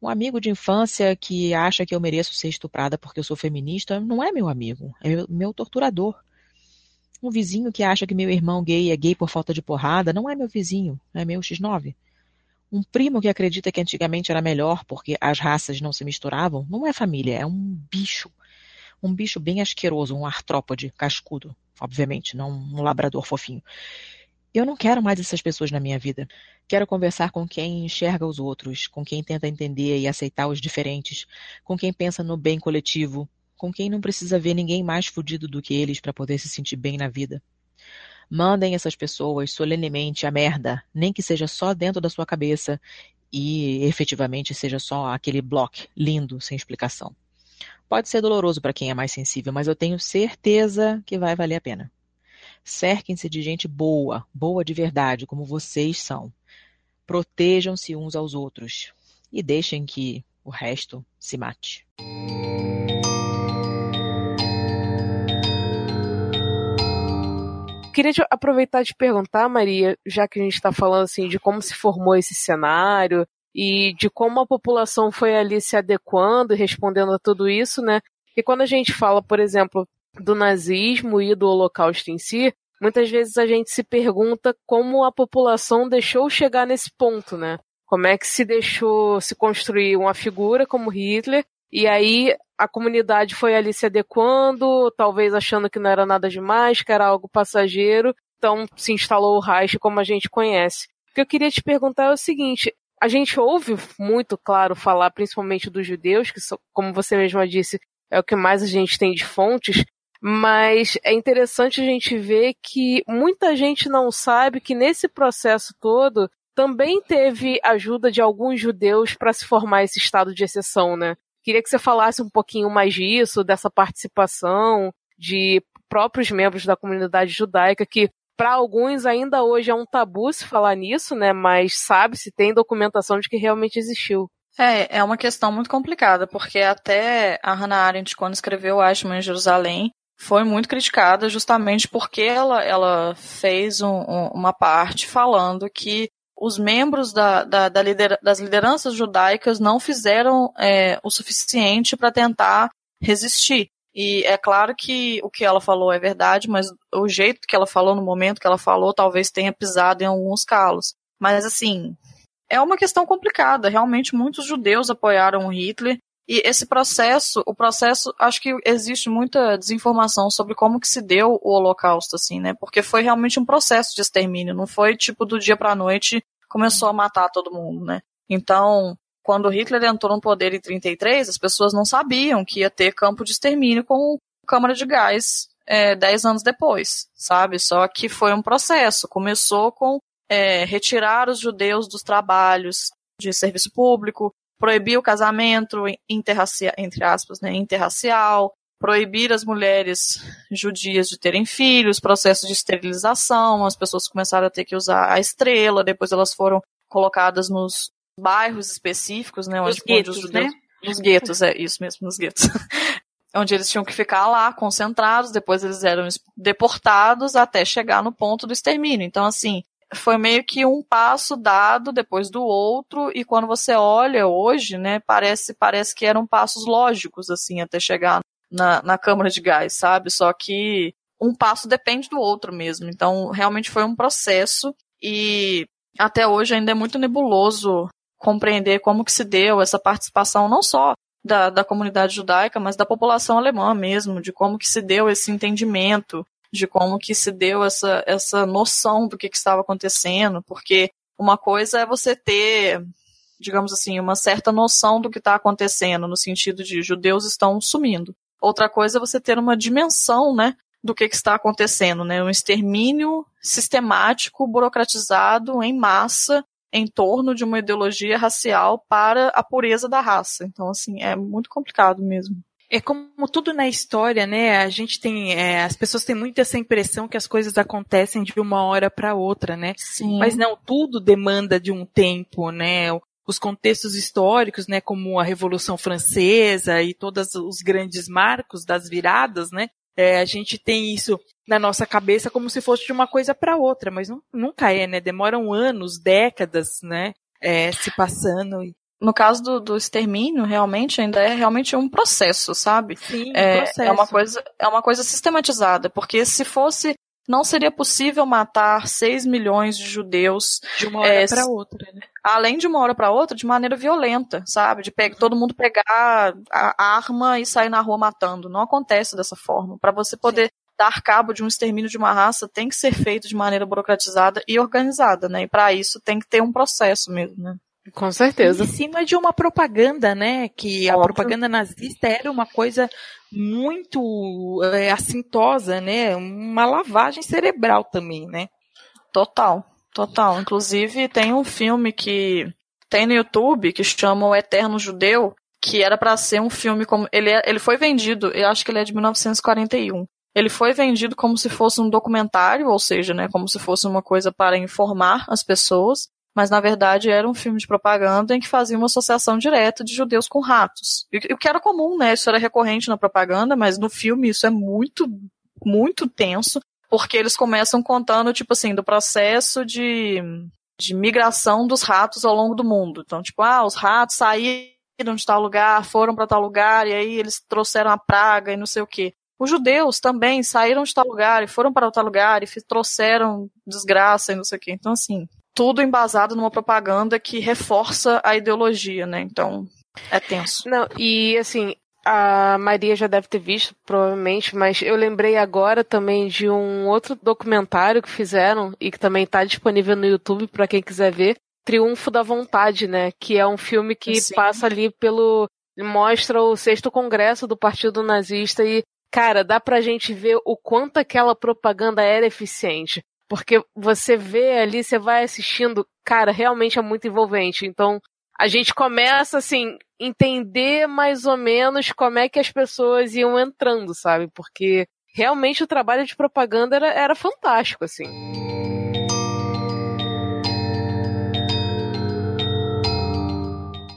Um amigo de infância que acha que eu mereço ser estuprada porque eu sou feminista não é meu amigo, é meu torturador. Um vizinho que acha que meu irmão gay é gay por falta de porrada não é meu vizinho, é meu X9. Um primo que acredita que antigamente era melhor porque as raças não se misturavam não é família, é um bicho. Um bicho bem asqueroso, um artrópode cascudo obviamente, não um labrador fofinho. Eu não quero mais essas pessoas na minha vida. Quero conversar com quem enxerga os outros, com quem tenta entender e aceitar os diferentes, com quem pensa no bem coletivo, com quem não precisa ver ninguém mais fudido do que eles para poder se sentir bem na vida. Mandem essas pessoas solenemente a merda, nem que seja só dentro da sua cabeça e efetivamente seja só aquele bloco lindo sem explicação. Pode ser doloroso para quem é mais sensível, mas eu tenho certeza que vai valer a pena. Cerquem-se de gente boa, boa de verdade, como vocês são. Protejam-se uns aos outros e deixem que o resto se mate. Queria aproveitar de perguntar, Maria, já que a gente está falando assim de como se formou esse cenário, e de como a população foi ali se adequando e respondendo a tudo isso, né? E quando a gente fala, por exemplo, do nazismo e do holocausto em si, muitas vezes a gente se pergunta como a população deixou chegar nesse ponto, né? Como é que se deixou se construir uma figura como Hitler e aí a comunidade foi ali se adequando, talvez achando que não era nada demais, que era algo passageiro, então se instalou o Reich como a gente conhece. O que eu queria te perguntar é o seguinte: a gente ouve muito, claro, falar principalmente dos judeus, que, como você mesma disse, é o que mais a gente tem de fontes, mas é interessante a gente ver que muita gente não sabe que nesse processo todo também teve ajuda de alguns judeus para se formar esse estado de exceção, né? Queria que você falasse um pouquinho mais disso, dessa participação de próprios membros da comunidade judaica que para alguns ainda hoje é um tabu se falar nisso, né? Mas sabe-se, tem documentação de que realmente existiu. É, é uma questão muito complicada, porque até a Hannah Arendt, quando escreveu Ashman em Jerusalém, foi muito criticada justamente porque ela, ela fez um, um, uma parte falando que os membros da, da, da das lideranças judaicas não fizeram é, o suficiente para tentar resistir. E é claro que o que ela falou é verdade, mas o jeito que ela falou no momento que ela falou talvez tenha pisado em alguns calos. Mas assim, é uma questão complicada. Realmente muitos judeus apoiaram Hitler e esse processo, o processo, acho que existe muita desinformação sobre como que se deu o Holocausto, assim, né? Porque foi realmente um processo de extermínio, não foi tipo do dia para noite começou a matar todo mundo, né? Então, quando Hitler entrou no poder em 33, as pessoas não sabiam que ia ter campo de extermínio com câmara de gás é, dez anos depois, sabe? Só que foi um processo. Começou com é, retirar os judeus dos trabalhos de serviço público, proibir o casamento interracial, entre aspas, né, interracial, proibir as mulheres judias de terem filhos, processo de esterilização, as pessoas começaram a ter que usar a estrela, depois elas foram colocadas nos bairros específicos, né, onde, guetos, onde os judeus, né? nos guetos, é isso mesmo, nos guetos. onde eles tinham que ficar lá concentrados, depois eles eram deportados até chegar no ponto do extermínio. Então, assim, foi meio que um passo dado depois do outro e quando você olha hoje, né, parece parece que eram passos lógicos assim até chegar na, na câmara de gás, sabe? Só que um passo depende do outro mesmo. Então, realmente foi um processo e até hoje ainda é muito nebuloso compreender como que se deu essa participação não só da, da comunidade judaica, mas da população alemã mesmo, de como que se deu esse entendimento de como que se deu essa, essa noção do que, que estava acontecendo, porque uma coisa é você ter, digamos assim, uma certa noção do que está acontecendo, no sentido de judeus estão sumindo. Outra coisa é você ter uma dimensão, né, do que, que está acontecendo, né, um extermínio sistemático, burocratizado, em massa, em torno de uma ideologia racial para a pureza da raça. Então, assim, é muito complicado mesmo. É como tudo na história, né? A gente tem, é, as pessoas têm muito essa impressão que as coisas acontecem de uma hora para outra, né? Sim. Mas não, tudo demanda de um tempo, né? Os contextos históricos, né, como a Revolução Francesa e todos os grandes marcos das viradas, né? É, a gente tem isso na nossa cabeça como se fosse de uma coisa para outra, mas não, nunca é, né? Demoram anos, décadas, né? É, se passando no caso do, do extermínio, realmente ainda é realmente um processo, sabe? Sim, é, um processo. é uma coisa é uma coisa sistematizada, porque se fosse não seria possível matar 6 milhões de judeus de uma hora é, para outra, né? Além de uma hora para outra, de maneira violenta, sabe? De pegar, todo mundo pegar a arma e sair na rua matando. Não acontece dessa forma. Para você poder Sim. dar cabo de um extermínio de uma raça, tem que ser feito de maneira burocratizada e organizada, né? E para isso tem que ter um processo mesmo, né? Com certeza. Em cima de uma propaganda, né? Que a propaganda nazista era uma coisa muito é, assintosa, né? Uma lavagem cerebral também, né? Total, total. Inclusive, tem um filme que tem no YouTube que chama O Eterno Judeu, que era para ser um filme como. Ele, é, ele foi vendido, eu acho que ele é de 1941. Ele foi vendido como se fosse um documentário, ou seja, né, como se fosse uma coisa para informar as pessoas mas na verdade era um filme de propaganda em que fazia uma associação direta de judeus com ratos. O que era comum, né? Isso era recorrente na propaganda, mas no filme isso é muito, muito tenso, porque eles começam contando, tipo assim, do processo de, de migração dos ratos ao longo do mundo. Então, tipo, ah, os ratos saíram de tal lugar, foram para tal lugar, e aí eles trouxeram a praga e não sei o quê. Os judeus também saíram de tal lugar e foram para tal lugar e trouxeram desgraça e não sei o quê. Então, assim, tudo embasado numa propaganda que reforça a ideologia, né? Então, é tenso. Não, e assim, a Maria já deve ter visto, provavelmente, mas eu lembrei agora também de um outro documentário que fizeram e que também está disponível no YouTube para quem quiser ver, Triunfo da Vontade, né? Que é um filme que Sim. passa ali pelo mostra o sexto congresso do Partido Nazista e cara, dá pra gente ver o quanto aquela propaganda era eficiente. Porque você vê ali, você vai assistindo, cara, realmente é muito envolvente. Então, a gente começa, assim, entender mais ou menos como é que as pessoas iam entrando, sabe? Porque realmente o trabalho de propaganda era, era fantástico, assim.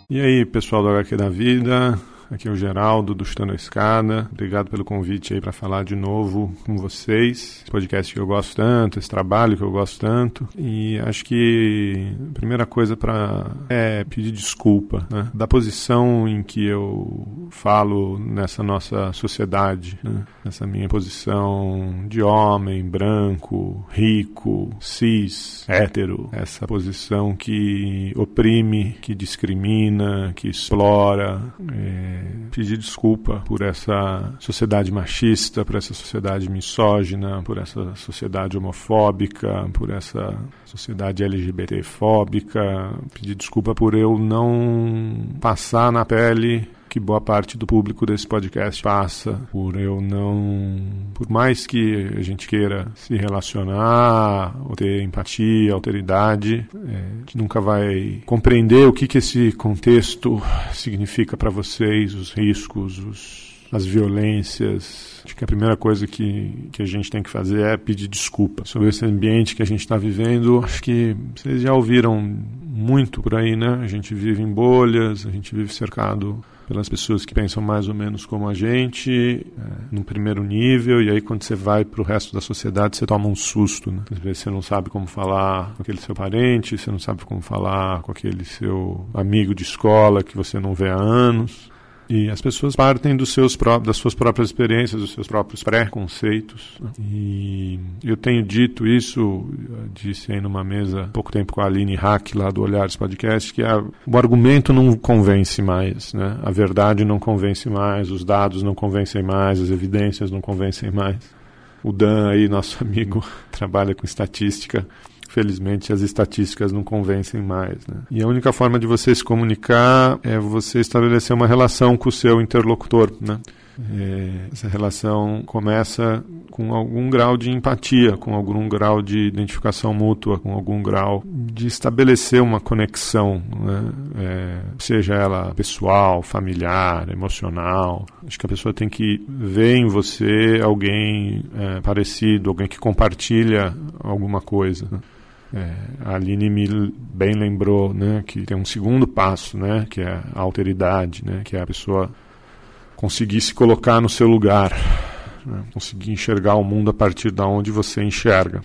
E aí, pessoal do HQ da Vida, Aqui é o Geraldo do Chutando a Escada. Obrigado pelo convite aí para falar de novo com vocês. Esse podcast que eu gosto tanto, esse trabalho que eu gosto tanto. E acho que a primeira coisa para é pedir desculpa né? da posição em que eu falo nessa nossa sociedade, né? nessa minha posição de homem, branco, rico, cis, hétero, essa posição que oprime, que discrimina, que explora. É, pedir desculpa por essa sociedade machista, por essa sociedade misógina, por essa sociedade homofóbica, por essa sociedade LGBTfóbica, pedir desculpa por eu não passar na pele que boa parte do público desse podcast passa por eu não. Por mais que a gente queira se relacionar, ou ter empatia, alteridade, é, a gente nunca vai compreender o que, que esse contexto significa para vocês, os riscos, os as violências. Acho que a primeira coisa que, que a gente tem que fazer é pedir desculpa sobre esse ambiente que a gente está vivendo. Acho que vocês já ouviram muito por aí, né? A gente vive em bolhas, a gente vive cercado pelas pessoas que pensam mais ou menos como a gente, é, no primeiro nível, e aí quando você vai para o resto da sociedade, você toma um susto. Né? Às vezes você não sabe como falar com aquele seu parente, você não sabe como falar com aquele seu amigo de escola que você não vê há anos. E as pessoas partem dos seus das suas próprias experiências, dos seus próprios preconceitos. Né? E eu tenho dito isso, disse aí numa mesa há pouco tempo com a Aline Hack, lá do Olhares Podcast, que a, o argumento não convence mais, né? a verdade não convence mais, os dados não convencem mais, as evidências não convencem mais. O Dan aí, nosso amigo, trabalha com estatística felizmente as estatísticas não convencem mais. Né? E a única forma de você se comunicar é você estabelecer uma relação com o seu interlocutor. Né? É, essa relação começa com algum grau de empatia, com algum grau de identificação mútua, com algum grau de estabelecer uma conexão, né? é, seja ela pessoal, familiar, emocional. Acho que a pessoa tem que ver em você alguém é, parecido, alguém que compartilha alguma coisa. Né? É, a Aline me bem lembrou né, que tem um segundo passo, né, que é a alteridade, né, que é a pessoa conseguir se colocar no seu lugar, né, conseguir enxergar o mundo a partir da onde você enxerga.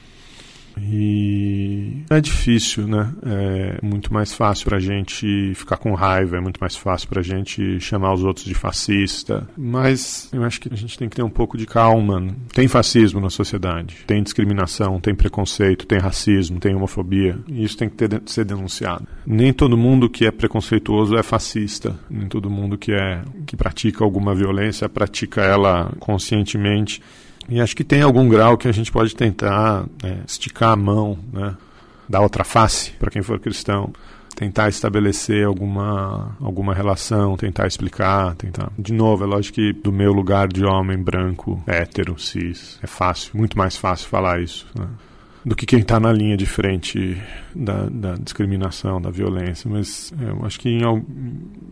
E é difícil, né? É muito mais fácil para a gente ficar com raiva, é muito mais fácil para a gente chamar os outros de fascista. Mas eu acho que a gente tem que ter um pouco de calma. Tem fascismo na sociedade, tem discriminação, tem preconceito, tem racismo, tem homofobia. E isso tem que ter, ser denunciado. Nem todo mundo que é preconceituoso é fascista. Nem todo mundo que é que pratica alguma violência pratica ela conscientemente e acho que tem algum grau que a gente pode tentar né, esticar a mão, né, dar outra face para quem for cristão, tentar estabelecer alguma, alguma relação, tentar explicar, tentar. De novo, é lógico que do meu lugar de homem branco, hétero, cis, é fácil, muito mais fácil falar isso. Né? Do que quem está na linha de frente da, da, discriminação, da violência. Mas é, eu acho que em, a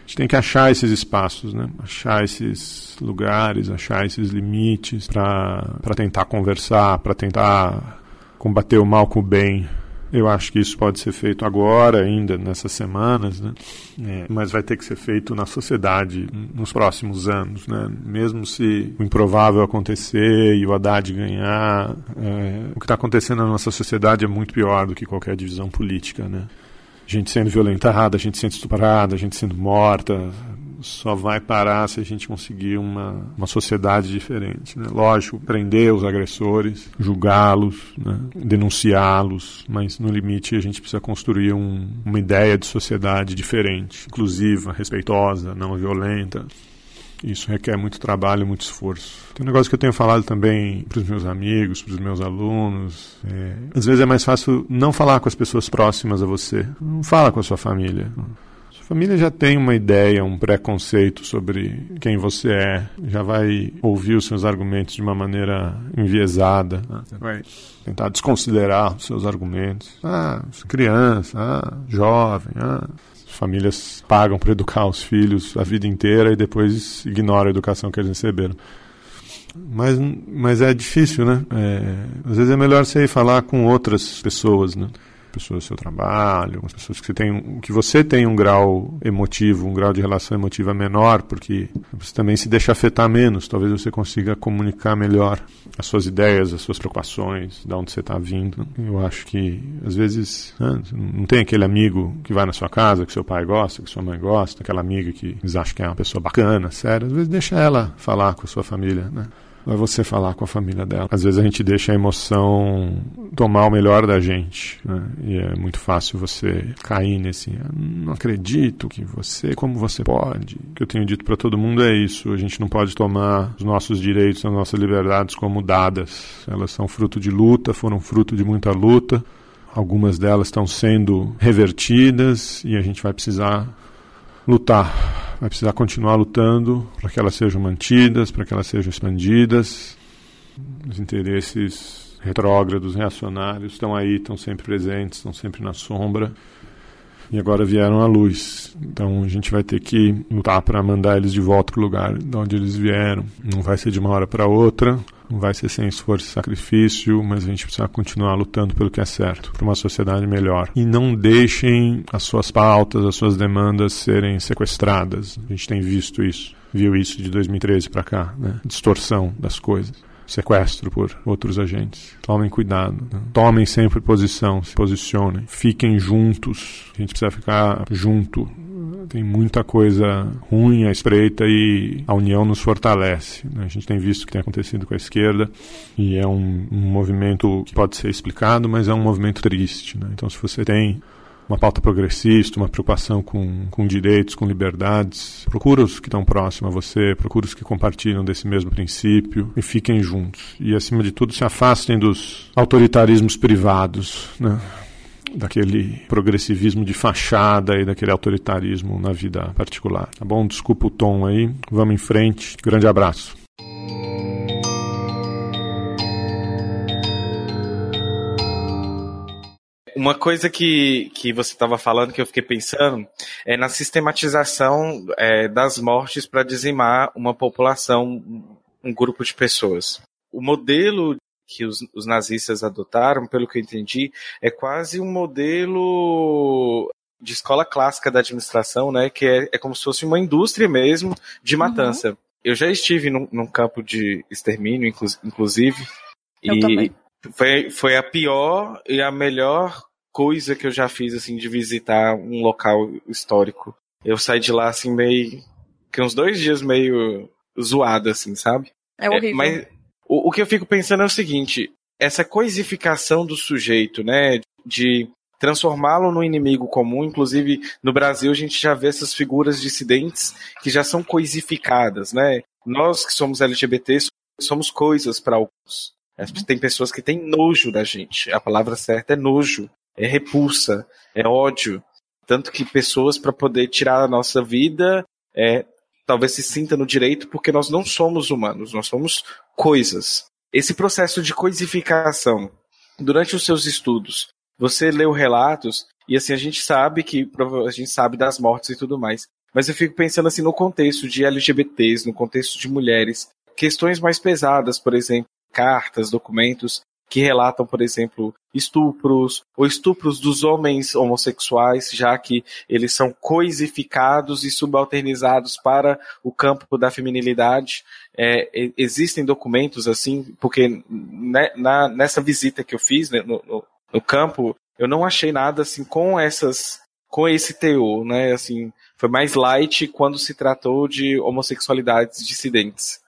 gente tem que achar esses espaços, né? achar esses lugares, achar esses limites para tentar conversar, para tentar combater o mal com o bem eu acho que isso pode ser feito agora, ainda nessas semanas, né? É, mas vai ter que ser feito na sociedade nos próximos anos, né? Mesmo se o improvável acontecer e o Haddad ganhar, é, o que está acontecendo na nossa sociedade é muito pior do que qualquer divisão política, né? Gente sendo violentada, gente sendo estuprada, gente sendo morta, só vai parar se a gente conseguir uma, uma sociedade diferente. Né? Lógico, prender os agressores, julgá-los, né? denunciá-los, mas no limite a gente precisa construir um, uma ideia de sociedade diferente, inclusiva, respeitosa, não violenta. Isso requer muito trabalho, muito esforço. Tem um negócio que eu tenho falado também para os meus amigos, para os meus alunos. É, às vezes é mais fácil não falar com as pessoas próximas a você. Não fala com a sua família. A família já tem uma ideia, um preconceito sobre quem você é, já vai ouvir os seus argumentos de uma maneira enviesada, né? vai tentar desconsiderar os seus argumentos. Ah, criança, ah, jovem, ah. As famílias pagam para educar os filhos a vida inteira e depois ignoram a educação que eles receberam. Mas, mas é difícil, né? É, às vezes é melhor você ir falar com outras pessoas, né? Pessoas do seu trabalho, com as pessoas que você tem, que você tem um grau emotivo, um grau de relação emotiva menor, porque você também se deixa afetar menos, talvez você consiga comunicar melhor as suas ideias, as suas preocupações, de onde você está vindo. Eu acho que às vezes né, não tem aquele amigo que vai na sua casa, que seu pai gosta, que sua mãe gosta, aquela amiga que eles acham que é uma pessoa bacana, séria, às vezes deixa ela falar com a sua família, né? É você falar com a família dela. Às vezes a gente deixa a emoção tomar o melhor da gente, né? e é muito fácil você cair nesse. Ah, não acredito que você, como você pode. O que eu tenho dito para todo mundo é isso: a gente não pode tomar os nossos direitos, as nossas liberdades como dadas. Elas são fruto de luta, foram fruto de muita luta. Algumas delas estão sendo revertidas e a gente vai precisar lutar, vai precisar continuar lutando para que elas sejam mantidas, para que elas sejam expandidas. Os interesses retrógrados, reacionários estão aí, estão sempre presentes, estão sempre na sombra e agora vieram à luz. Então a gente vai ter que lutar para mandar eles de volta para o lugar de onde eles vieram. Não vai ser de uma hora para outra, vai ser sem esforço e sacrifício, mas a gente precisa continuar lutando pelo que é certo, para uma sociedade melhor. E não deixem as suas pautas, as suas demandas serem sequestradas. A gente tem visto isso, viu isso de 2013 para cá, né? distorção das coisas sequestro por outros agentes. Tomem cuidado. Né? Tomem sempre posição, se posicionem. Fiquem juntos. A gente precisa ficar junto. Tem muita coisa ruim à espreita e a união nos fortalece. Né? A gente tem visto o que tem acontecido com a esquerda e é um, um movimento que pode ser explicado, mas é um movimento triste. Né? Então, se você tem uma pauta progressista, uma preocupação com, com direitos, com liberdades. Procura os que estão próximos a você, procura os que compartilham desse mesmo princípio e fiquem juntos. E, acima de tudo, se afastem dos autoritarismos privados, né? Daquele progressivismo de fachada e daquele autoritarismo na vida particular. Tá bom? Desculpa o tom aí. Vamos em frente. Grande abraço. Uma coisa que, que você estava falando que eu fiquei pensando é na sistematização é, das mortes para dizimar uma população, um grupo de pessoas. O modelo que os, os, nazistas adotaram, pelo que eu entendi, é quase um modelo de escola clássica da administração, né? Que é, é como se fosse uma indústria mesmo de matança. Uhum. Eu já estive num, num campo de extermínio, inclu, inclusive. Eu e, também foi, foi a pior e a melhor coisa que eu já fiz, assim, de visitar um local histórico. Eu saí de lá, assim, meio. que uns dois dias meio zoado, assim, sabe? É horrível. É, mas o, o que eu fico pensando é o seguinte: essa coisificação do sujeito, né? De transformá-lo no inimigo comum. Inclusive, no Brasil, a gente já vê essas figuras dissidentes que já são coisificadas, né? Nós que somos LGBT somos coisas para alguns. Uhum. Tem pessoas que têm nojo da gente. A palavra certa é nojo, é repulsa, é ódio. Tanto que pessoas, para poder tirar a nossa vida, é, talvez se sinta no direito porque nós não somos humanos, nós somos coisas. Esse processo de coisificação, durante os seus estudos, você leu relatos e assim a gente sabe que a gente sabe das mortes e tudo mais. Mas eu fico pensando assim no contexto de LGBTs, no contexto de mulheres, questões mais pesadas, por exemplo, cartas, documentos que relatam, por exemplo, estupros ou estupros dos homens homossexuais, já que eles são coisificados e subalternizados para o campo da feminilidade. É, existem documentos assim, porque né, na, nessa visita que eu fiz né, no, no, no campo, eu não achei nada assim com essas com esse teor, né? Assim, foi mais light quando se tratou de homossexualidades dissidentes.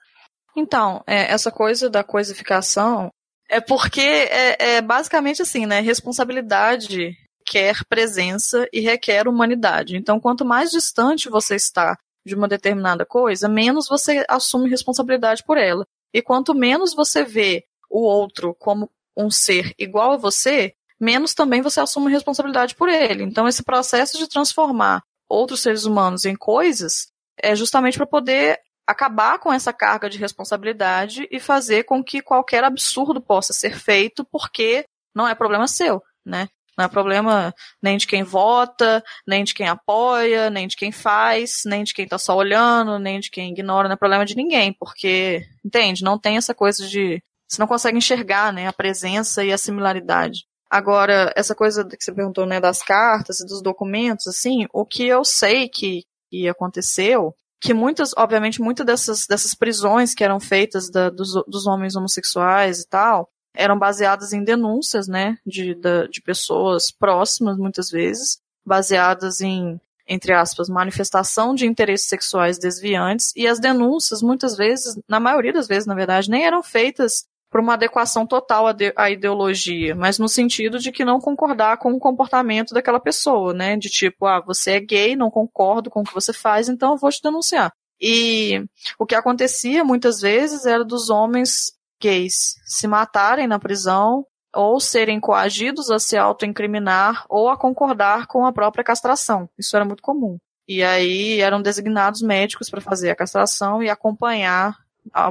Então, é, essa coisa da coisificação é porque é, é basicamente assim, né? Responsabilidade quer presença e requer humanidade. Então, quanto mais distante você está de uma determinada coisa, menos você assume responsabilidade por ela. E quanto menos você vê o outro como um ser igual a você, menos também você assume responsabilidade por ele. Então, esse processo de transformar outros seres humanos em coisas é justamente para poder acabar com essa carga de responsabilidade e fazer com que qualquer absurdo possa ser feito, porque não é problema seu, né? Não é problema nem de quem vota, nem de quem apoia, nem de quem faz, nem de quem está só olhando, nem de quem ignora, não é problema de ninguém, porque, entende? Não tem essa coisa de. Você não consegue enxergar né, a presença e a similaridade. Agora, essa coisa que você perguntou, né, das cartas e dos documentos, assim, o que eu sei que, que aconteceu, que muitas, obviamente, muitas dessas, dessas prisões que eram feitas da, dos, dos homens homossexuais e tal, eram baseadas em denúncias, né, de, de, de pessoas próximas, muitas vezes, baseadas em, entre aspas, manifestação de interesses sexuais desviantes, e as denúncias, muitas vezes, na maioria das vezes, na verdade, nem eram feitas por uma adequação total à, de, à, ideologia, mas no sentido de que não concordar com o comportamento daquela pessoa, né? De tipo, ah, você é gay, não concordo com o que você faz, então eu vou te denunciar. E o que acontecia muitas vezes era dos homens gays se matarem na prisão ou serem coagidos a se autoincriminar ou a concordar com a própria castração. Isso era muito comum. E aí eram designados médicos para fazer a castração e acompanhar,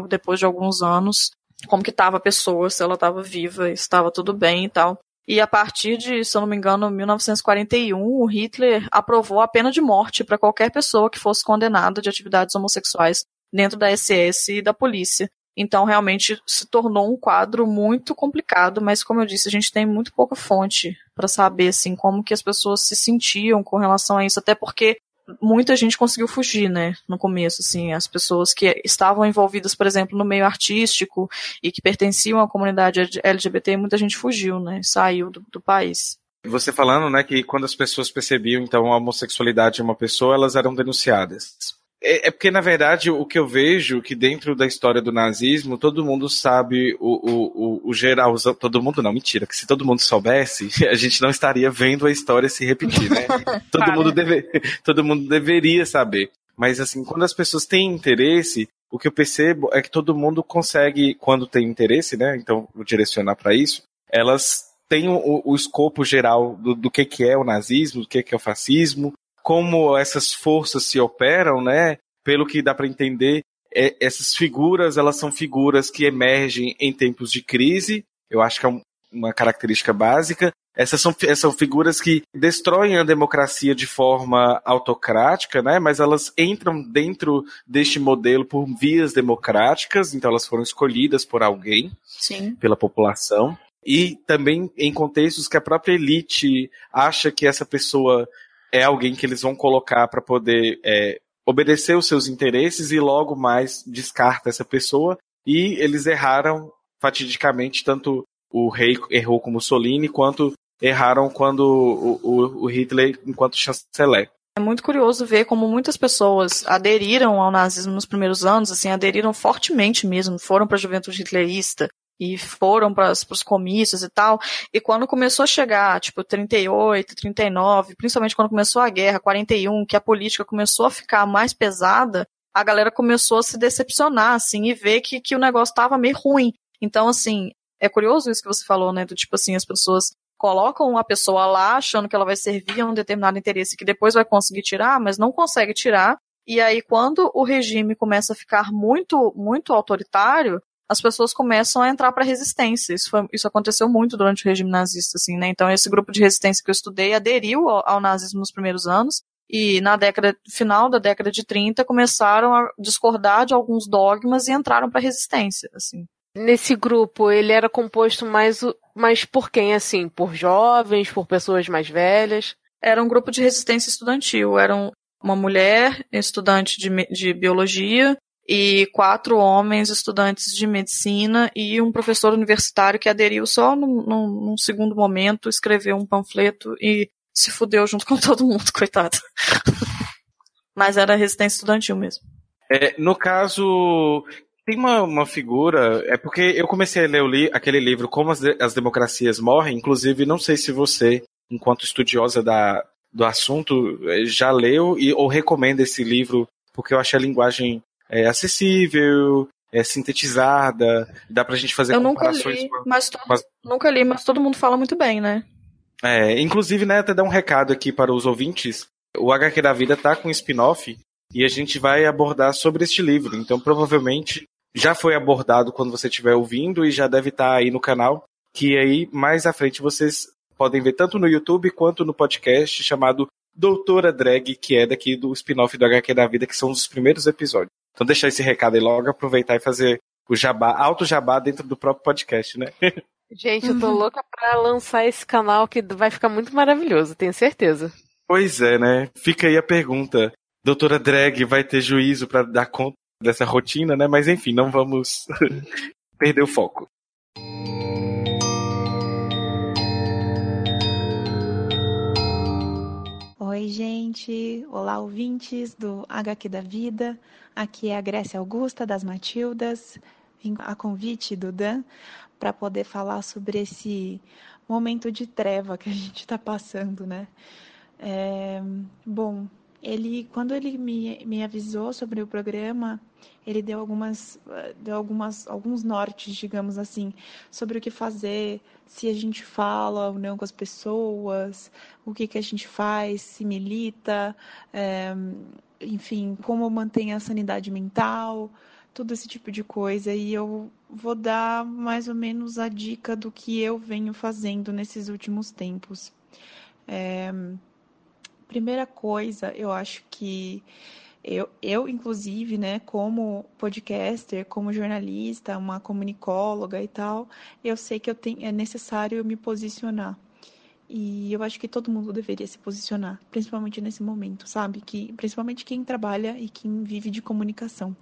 depois de alguns anos, como que estava a pessoa, se ela estava viva, estava tudo bem e tal. E a partir de, se eu não me engano, 1941, o Hitler aprovou a pena de morte para qualquer pessoa que fosse condenada de atividades homossexuais dentro da SS e da polícia. Então, realmente se tornou um quadro muito complicado, mas como eu disse, a gente tem muito pouca fonte para saber assim como que as pessoas se sentiam com relação a isso, até porque muita gente conseguiu fugir, né, no começo, assim, as pessoas que estavam envolvidas, por exemplo, no meio artístico e que pertenciam à comunidade LGBT, muita gente fugiu, né, saiu do, do país. Você falando, né, que quando as pessoas percebiam, então, a homossexualidade de uma pessoa, elas eram denunciadas. É, é, porque, na verdade, o que eu vejo que dentro da história do nazismo, todo mundo sabe o, o, o, o geral. Todo mundo não, mentira. Que se todo mundo soubesse, a gente não estaria vendo a história se repetir, né? todo, mundo deve, todo mundo deveria saber. Mas, assim, quando as pessoas têm interesse, o que eu percebo é que todo mundo consegue, quando tem interesse, né? Então, vou direcionar para isso, elas têm o, o escopo geral do, do que, que é o nazismo, do que, que é o fascismo, como essas forças se operam, né? Pelo que dá para entender, é, essas figuras, elas são figuras que emergem em tempos de crise. Eu acho que é um, uma característica básica. Essas são, essas são figuras que destroem a democracia de forma autocrática, né? Mas elas entram dentro deste modelo por vias democráticas, então elas foram escolhidas por alguém, Sim. pela população e também em contextos que a própria elite acha que essa pessoa é alguém que eles vão colocar para poder é, obedecer os seus interesses e logo mais descarta essa pessoa. E eles erraram fatidicamente, tanto o rei errou com Mussolini, quanto erraram quando o, o, o Hitler enquanto chanceler. É muito curioso ver como muitas pessoas aderiram ao nazismo nos primeiros anos, assim, aderiram fortemente mesmo, foram para a juventude hitlerista, e foram para os comícios e tal. E quando começou a chegar, tipo, 38, 39, principalmente quando começou a guerra, 41, que a política começou a ficar mais pesada, a galera começou a se decepcionar, assim, e ver que, que o negócio estava meio ruim. Então, assim, é curioso isso que você falou, né? Do tipo assim, as pessoas colocam uma pessoa lá achando que ela vai servir a um determinado interesse que depois vai conseguir tirar, mas não consegue tirar. E aí, quando o regime começa a ficar muito, muito autoritário, as pessoas começam a entrar para resistência. Isso, foi, isso aconteceu muito durante o regime nazista, assim, né? Então esse grupo de resistência que eu estudei aderiu ao, ao nazismo nos primeiros anos e na década final da década de 30 começaram a discordar de alguns dogmas e entraram para resistência, assim. Nesse grupo, ele era composto mais, mais por quem, assim? Por jovens, por pessoas mais velhas? Era um grupo de resistência estudantil. Era uma mulher estudante de, de biologia, e quatro homens estudantes de medicina e um professor universitário que aderiu só num, num, num, segundo momento, escreveu um panfleto e se fudeu junto com todo mundo, coitado. Mas era resistência estudantil mesmo. É, no caso, tem uma, uma figura, é porque eu comecei a ler li, aquele livro Como as, as Democracias Morrem, inclusive não sei se você, enquanto estudiosa da, do assunto, eh, já leu e, ou recomenda esse livro, porque eu achei a linguagem é acessível, é sintetizada, dá pra gente fazer Eu comparações. Nunca li, mas, todo, mas... nunca li, mas todo mundo fala muito bem, né? É, inclusive, né, até dar um recado aqui para os ouvintes. O HQ da Vida tá com um spin-off e a gente vai abordar sobre este livro. Então, provavelmente já foi abordado quando você estiver ouvindo e já deve estar tá aí no canal. Que aí mais à frente vocês podem ver tanto no YouTube quanto no podcast chamado Doutora Drag, que é daqui do spin-off do HQ da Vida, que são os primeiros episódios. Então deixar esse recado aí logo, aproveitar e fazer o jabá, alto jabá dentro do próprio podcast, né? Gente, eu tô uhum. louca pra lançar esse canal que vai ficar muito maravilhoso, tenho certeza. Pois é, né? Fica aí a pergunta. Doutora Drag vai ter juízo para dar conta dessa rotina, né? Mas enfim, não vamos perder o foco. Oi, gente. Olá, ouvintes do HQ da Vida. Aqui é a Grécia Augusta das Matildas. Vim a convite do Dan para poder falar sobre esse momento de treva que a gente está passando, né? É, bom, ele quando ele me, me avisou sobre o programa, ele deu algumas deu algumas alguns nortes, digamos assim, sobre o que fazer, se a gente fala ou não com as pessoas, o que que a gente faz, se milita, é, enfim, como manter a sanidade mental, todo esse tipo de coisa. E eu vou dar mais ou menos a dica do que eu venho fazendo nesses últimos tempos. É, primeira coisa, eu acho que eu, eu, inclusive, né, como podcaster, como jornalista, uma comunicóloga e tal, eu sei que eu tenho, é necessário me posicionar. E eu acho que todo mundo deveria se posicionar, principalmente nesse momento, sabe? Que principalmente quem trabalha e quem vive de comunicação.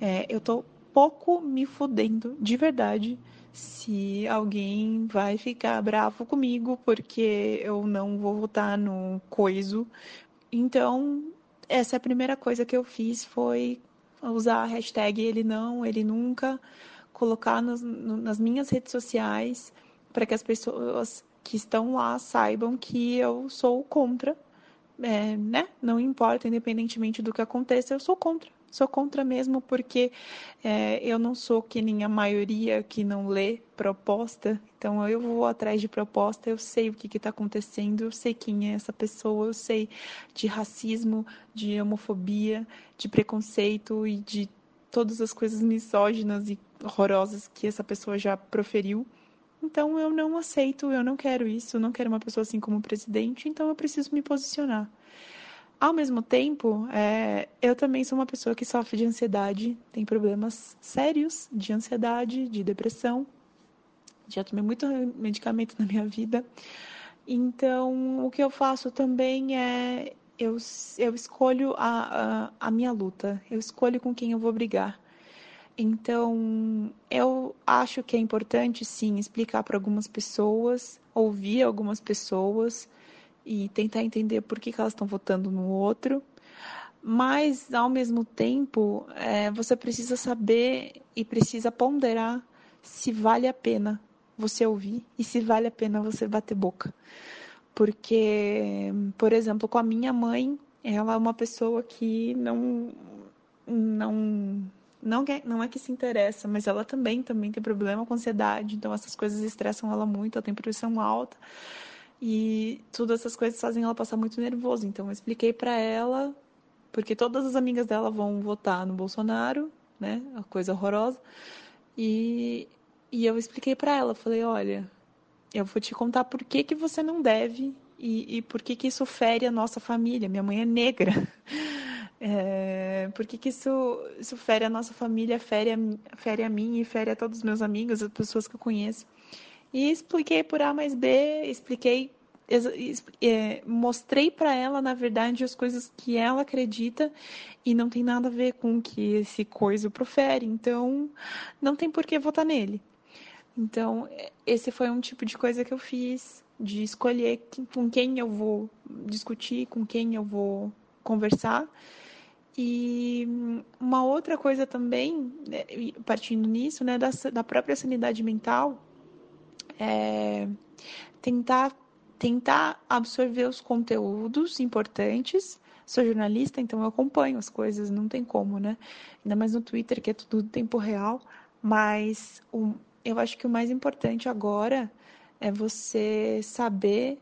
É, eu tô pouco me fudendo, de verdade, se alguém vai ficar bravo comigo porque eu não vou votar no coiso. Então, essa é a primeira coisa que eu fiz foi usar a hashtag ele não, ele nunca, colocar nos, nas minhas redes sociais para que as pessoas que estão lá saibam que eu sou contra, é, né? Não importa, independentemente do que aconteça, eu sou contra. Sou contra mesmo porque é, eu não sou que nem a maioria que não lê proposta. Então eu vou atrás de proposta, eu sei o que está acontecendo, eu sei quem é essa pessoa, eu sei de racismo, de homofobia, de preconceito e de todas as coisas misóginas e horrorosas que essa pessoa já proferiu. Então eu não aceito, eu não quero isso, não quero uma pessoa assim como presidente, então eu preciso me posicionar. Ao mesmo tempo, é, eu também sou uma pessoa que sofre de ansiedade, tem problemas sérios de ansiedade, de depressão. Já tomei muito medicamento na minha vida. Então, o que eu faço também é eu, eu escolho a, a, a minha luta, eu escolho com quem eu vou brigar. Então, eu acho que é importante, sim, explicar para algumas pessoas, ouvir algumas pessoas e tentar entender por que, que elas estão votando no outro. Mas, ao mesmo tempo, é, você precisa saber e precisa ponderar se vale a pena você ouvir e se vale a pena você bater boca. Porque, por exemplo, com a minha mãe, ela é uma pessoa que não não não é, não é que se interessa, mas ela também também tem problema com ansiedade, então essas coisas estressam ela muito, ela tem pressão alta. E todas essas coisas fazem ela passar muito nervoso. Então eu expliquei para ela, porque todas as amigas dela vão votar no Bolsonaro, né? A coisa horrorosa. E, e eu expliquei para ela, falei, olha, eu vou te contar por que, que você não deve e, e por que, que isso fere a nossa família. Minha mãe é negra. É, por que, que isso, isso fere a nossa família, fere a, fere a mim e fere a todos os meus amigos, as pessoas que eu conheço. E expliquei por A mais B, expliquei, é, mostrei para ela, na verdade, as coisas que ela acredita e não tem nada a ver com o que esse coisa profere. Então, não tem por que votar nele. Então, esse foi um tipo de coisa que eu fiz, de escolher com quem eu vou discutir, com quem eu vou conversar. E uma outra coisa também, né, partindo nisso, né, da, da própria sanidade mental, é, tentar, tentar absorver os conteúdos importantes. Sou jornalista, então eu acompanho as coisas, não tem como, né? Ainda mais no Twitter, que é tudo tempo real. Mas o, eu acho que o mais importante agora é você saber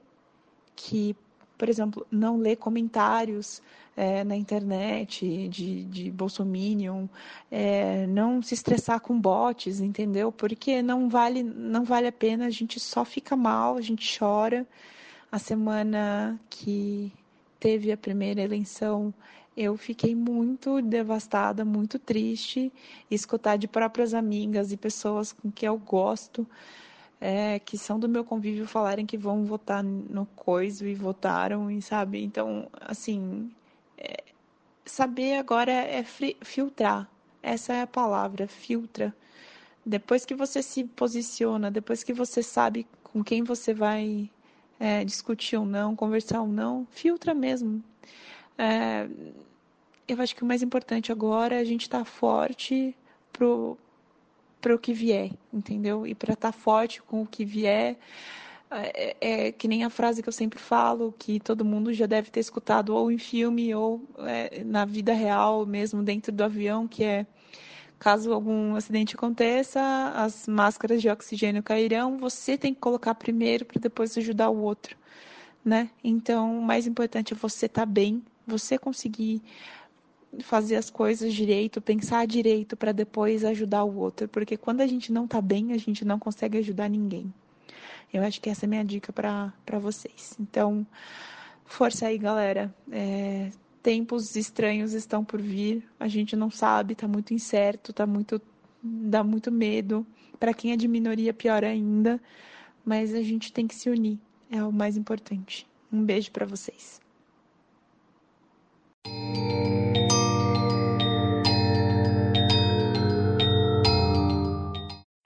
que, por exemplo, não ler comentários é, na internet de, de Bolsominion, é, não se estressar com bots, entendeu? Porque não vale, não vale a pena, a gente só fica mal, a gente chora. A semana que teve a primeira eleição, eu fiquei muito devastada, muito triste, escutar de próprias amigas e pessoas com que eu gosto é, que são do meu convívio falarem que vão votar no coiso e votaram, e sabe? Então, assim, é, saber agora é filtrar. Essa é a palavra, filtra. Depois que você se posiciona, depois que você sabe com quem você vai é, discutir ou não, conversar ou não, filtra mesmo. É, eu acho que o mais importante agora é a gente estar tá forte pro para o que vier, entendeu? E para estar tá forte com o que vier. É, é, que nem a frase que eu sempre falo, que todo mundo já deve ter escutado ou em filme ou é, na vida real mesmo dentro do avião, que é caso algum acidente aconteça, as máscaras de oxigênio cairão, você tem que colocar primeiro para depois ajudar o outro, né? Então, o mais importante é você estar tá bem, você conseguir fazer as coisas direito, pensar direito para depois ajudar o outro, porque quando a gente não está bem, a gente não consegue ajudar ninguém. Eu acho que essa é minha dica para vocês. Então, força aí, galera. É, tempos estranhos estão por vir. A gente não sabe, está muito incerto, tá muito dá muito medo. Para quem é de minoria, pior ainda. Mas a gente tem que se unir. É o mais importante. Um beijo para vocês.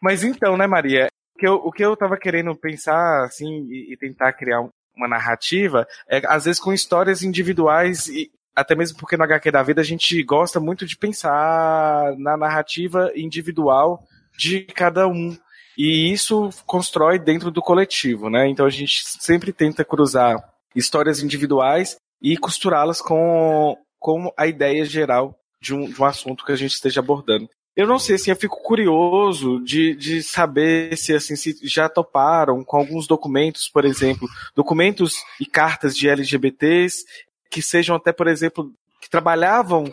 Mas então, né, Maria? O que eu, o que eu tava querendo pensar, assim, e, e tentar criar uma narrativa, é às vezes com histórias individuais e até mesmo porque no HQ da vida a gente gosta muito de pensar na narrativa individual de cada um. E isso constrói dentro do coletivo, né? Então a gente sempre tenta cruzar histórias individuais e costurá-las com, com a ideia geral de um, de um assunto que a gente esteja abordando. Eu não sei, assim, eu fico curioso de, de saber se, assim, se já toparam com alguns documentos, por exemplo, documentos e cartas de LGBTs que sejam até, por exemplo, que trabalhavam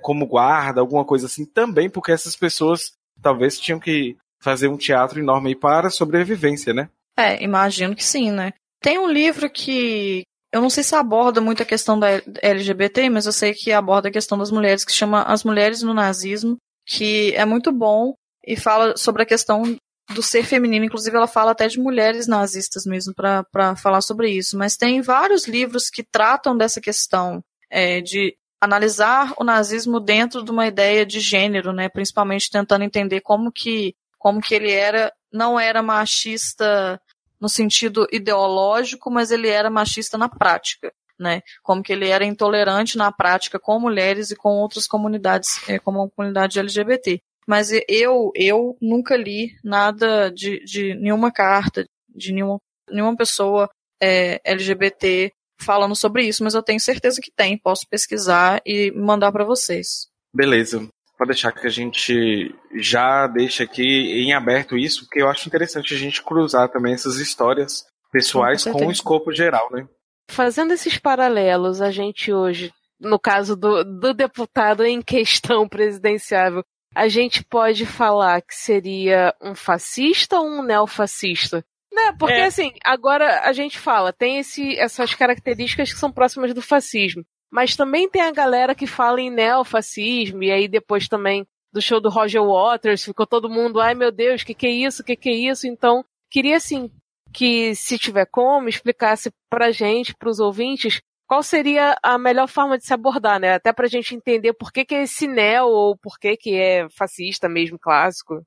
como guarda, alguma coisa assim, também porque essas pessoas talvez tinham que fazer um teatro enorme para sobrevivência, né? É, imagino que sim, né? Tem um livro que eu não sei se aborda muito a questão da LGBT, mas eu sei que aborda a questão das mulheres, que chama As Mulheres no Nazismo, que é muito bom e fala sobre a questão do ser feminino. Inclusive, ela fala até de mulheres nazistas mesmo para falar sobre isso. Mas tem vários livros que tratam dessa questão é, de analisar o nazismo dentro de uma ideia de gênero, né? Principalmente tentando entender como que como que ele era não era machista no sentido ideológico, mas ele era machista na prática né? Como que ele era intolerante na prática com mulheres e com outras comunidades, é, como a comunidade LGBT. Mas eu, eu nunca li nada de, de nenhuma carta, de nenhuma, nenhuma pessoa é, LGBT falando sobre isso, mas eu tenho certeza que tem. Posso pesquisar e mandar para vocês. Beleza. Pode deixar que a gente já deixa aqui em aberto isso, porque eu acho interessante a gente cruzar também essas histórias pessoais com, com o escopo geral, né? Fazendo esses paralelos, a gente hoje, no caso do, do deputado em questão presidenciável, a gente pode falar que seria um fascista ou um neofascista? Né? Porque é. assim, agora a gente fala, tem esse, essas características que são próximas do fascismo. Mas também tem a galera que fala em neofascismo, e aí depois também do show do Roger Waters, ficou todo mundo, ai meu Deus, que que é isso, que que é isso? Então, queria assim, que, se tiver como, explicasse pra gente, pros ouvintes, qual seria a melhor forma de se abordar, né? Até pra gente entender por que, que é esse neo ou por que, que é fascista mesmo, clássico.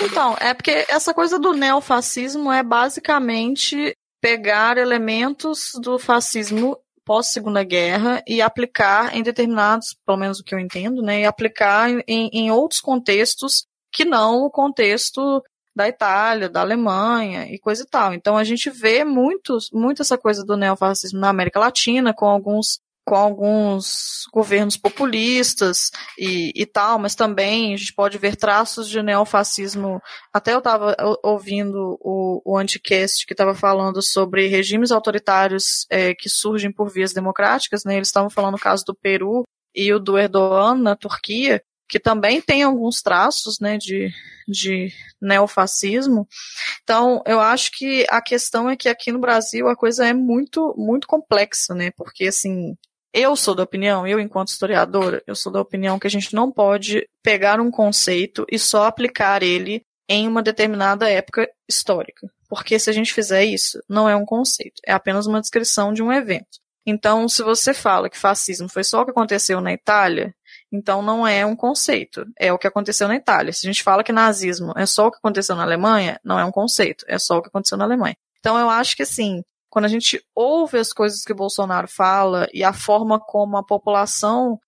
Então, é porque essa coisa do neofascismo é basicamente pegar elementos do fascismo pós-segunda guerra e aplicar em determinados, pelo menos o que eu entendo, né, e aplicar em, em outros contextos que não o contexto da Itália, da Alemanha e coisa e tal. Então a gente vê muito, muito essa coisa do neofascismo na América Latina, com alguns com alguns governos populistas e, e tal, mas também a gente pode ver traços de neofascismo. Até eu estava ouvindo o, o Anticast que estava falando sobre regimes autoritários é, que surgem por vias democráticas, né? Eles estavam falando o caso do Peru e o do Erdogan na Turquia, que também tem alguns traços né, de, de neofascismo. Então, eu acho que a questão é que aqui no Brasil a coisa é muito, muito complexa, né? Porque, assim, eu sou da opinião, eu enquanto historiadora, eu sou da opinião que a gente não pode pegar um conceito e só aplicar ele em uma determinada época histórica. Porque se a gente fizer isso, não é um conceito, é apenas uma descrição de um evento. Então, se você fala que fascismo foi só o que aconteceu na Itália, então não é um conceito, é o que aconteceu na Itália. Se a gente fala que nazismo é só o que aconteceu na Alemanha, não é um conceito, é só o que aconteceu na Alemanha. Então eu acho que assim, quando a gente ouve as coisas que o Bolsonaro fala e a forma como a população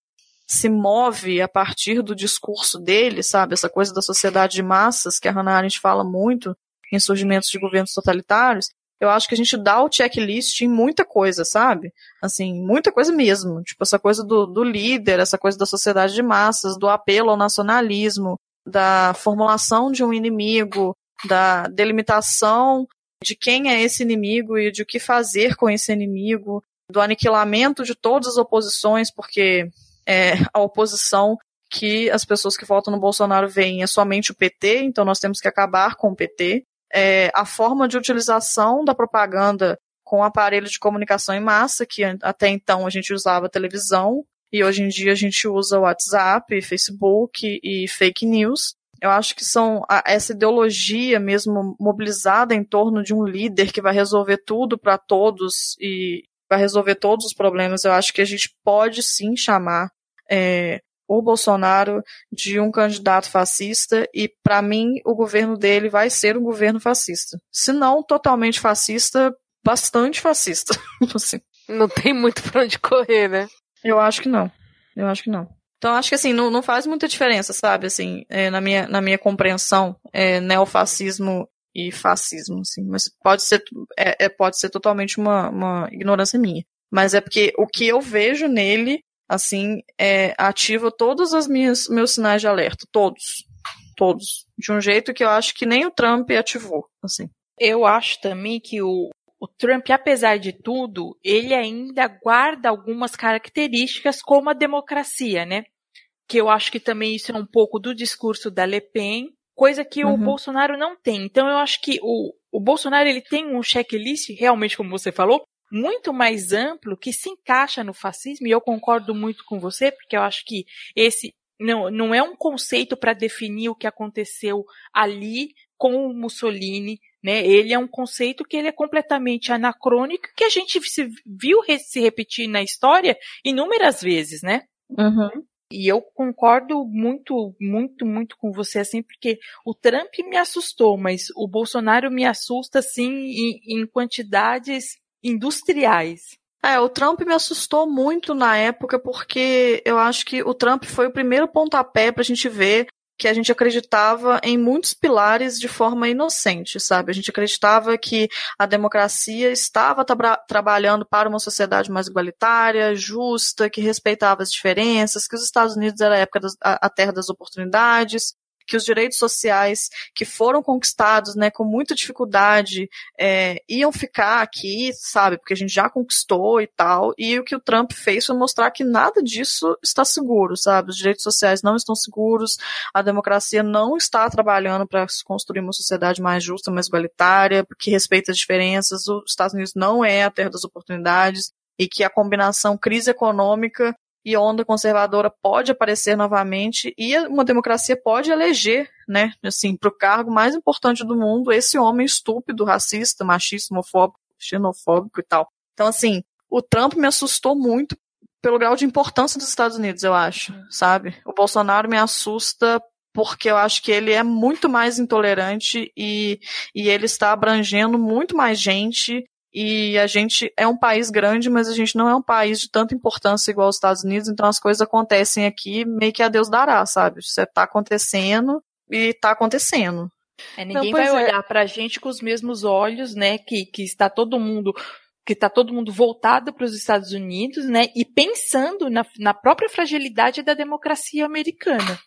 se move a partir do discurso dele, sabe? Essa coisa da sociedade de massas que a Hannah Arendt fala muito em surgimentos de governos totalitários, eu acho que a gente dá o checklist em muita coisa, sabe? Assim, muita coisa mesmo. Tipo, essa coisa do, do líder, essa coisa da sociedade de massas, do apelo ao nacionalismo, da formulação de um inimigo, da delimitação de quem é esse inimigo e de o que fazer com esse inimigo, do aniquilamento de todas as oposições, porque é, a oposição que as pessoas que votam no Bolsonaro veem é somente o PT, então nós temos que acabar com o PT. É, a forma de utilização da propaganda com aparelhos de comunicação em massa, que até então a gente usava televisão, e hoje em dia a gente usa WhatsApp, Facebook e fake news. Eu acho que são essa ideologia mesmo mobilizada em torno de um líder que vai resolver tudo para todos e vai resolver todos os problemas. Eu acho que a gente pode sim chamar é, o Bolsonaro de um candidato fascista e, para mim, o governo dele vai ser um governo fascista. Se não totalmente fascista, bastante fascista. assim. Não tem muito pra onde correr, né? Eu acho que não. Eu acho que não. Então, acho que assim, não, não faz muita diferença, sabe? Assim, é, na, minha, na minha compreensão, é, neofascismo e fascismo, assim. Mas pode ser, é, é, pode ser totalmente uma, uma ignorância minha. Mas é porque o que eu vejo nele assim, é, ativa todos os meus sinais de alerta, todos, todos, de um jeito que eu acho que nem o Trump ativou, assim. Eu acho também que o, o Trump, apesar de tudo, ele ainda guarda algumas características como a democracia, né? Que eu acho que também isso é um pouco do discurso da Le Pen, coisa que uhum. o Bolsonaro não tem. Então eu acho que o, o Bolsonaro ele tem um checklist, realmente como você falou, muito mais amplo que se encaixa no fascismo, e eu concordo muito com você, porque eu acho que esse não, não é um conceito para definir o que aconteceu ali com o Mussolini, né? Ele é um conceito que ele é completamente anacrônico, que a gente se viu se repetir na história inúmeras vezes, né? Uhum. E eu concordo muito, muito, muito com você, assim, porque o Trump me assustou, mas o Bolsonaro me assusta, assim, em, em quantidades industriais. É, o Trump me assustou muito na época porque eu acho que o Trump foi o primeiro pontapé para a gente ver que a gente acreditava em muitos pilares de forma inocente, sabe? A gente acreditava que a democracia estava tra trabalhando para uma sociedade mais igualitária, justa, que respeitava as diferenças, que os Estados Unidos era a época das, a, a terra das oportunidades, que os direitos sociais que foram conquistados, né, com muita dificuldade, é, iam ficar aqui, sabe, porque a gente já conquistou e tal, e o que o Trump fez foi mostrar que nada disso está seguro, sabe, os direitos sociais não estão seguros, a democracia não está trabalhando para construir uma sociedade mais justa, mais igualitária, que respeita as diferenças, os Estados Unidos não é a terra das oportunidades, e que a combinação crise econômica e onda conservadora pode aparecer novamente e uma democracia pode eleger, né, assim, para o cargo mais importante do mundo esse homem estúpido, racista, machista, homofóbico, xenofóbico e tal. Então, assim, o Trump me assustou muito pelo grau de importância dos Estados Unidos, eu acho, sabe? O Bolsonaro me assusta porque eu acho que ele é muito mais intolerante e, e ele está abrangendo muito mais gente e a gente é um país grande, mas a gente não é um país de tanta importância igual os Estados Unidos, então as coisas acontecem aqui meio que a Deus dará, sabe? Isso está acontecendo e está acontecendo. É, ninguém não, vai é. olhar para a gente com os mesmos olhos, né? Que, que está todo mundo que está todo mundo voltado para os Estados Unidos, né? E pensando na, na própria fragilidade da democracia americana.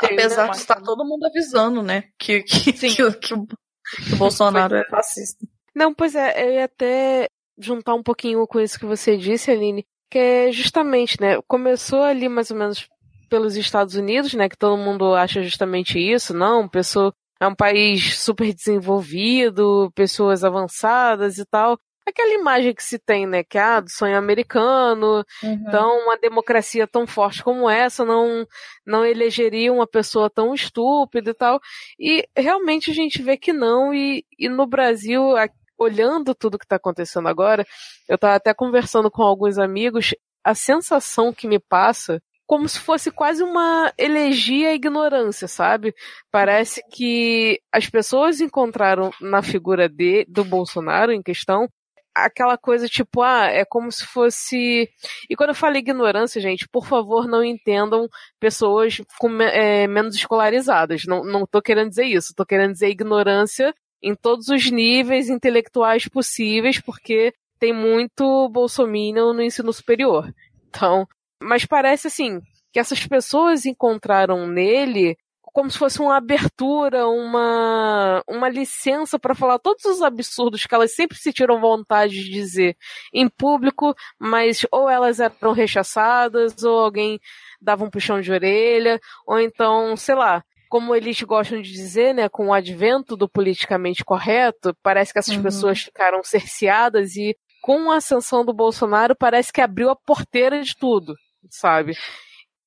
Apesar de estar todo mundo avisando, né? Que, que, que, que, que o Bolsonaro é fascista. Não, pois é, eu ia até juntar um pouquinho com isso que você disse, Aline, que é justamente, né, começou ali mais ou menos pelos Estados Unidos, né, que todo mundo acha justamente isso, não, pessoa é um país super desenvolvido, pessoas avançadas e tal, aquela imagem que se tem, né, que é ah, do sonho americano, uhum. então uma democracia tão forte como essa não não elegeria uma pessoa tão estúpida e tal. E realmente a gente vê que não e, e no Brasil, olhando tudo que está acontecendo agora, eu estava até conversando com alguns amigos, a sensação que me passa como se fosse quase uma elegia à ignorância, sabe? Parece que as pessoas encontraram na figura de, do Bolsonaro em questão aquela coisa tipo, ah, é como se fosse. E quando eu falo ignorância, gente, por favor, não entendam pessoas com, é, menos escolarizadas. Não, não querendo dizer isso. Tô querendo dizer ignorância em todos os níveis intelectuais possíveis, porque tem muito bolsominion no ensino superior. Então, mas parece assim que essas pessoas encontraram nele como se fosse uma abertura, uma, uma licença para falar todos os absurdos que elas sempre se tiram vontade de dizer em público, mas ou elas eram rechaçadas, ou alguém dava um puxão de orelha, ou então, sei lá, como eles gostam de dizer, né, com o advento do politicamente correto, parece que essas uhum. pessoas ficaram cerceadas e com a ascensão do Bolsonaro parece que abriu a porteira de tudo, sabe?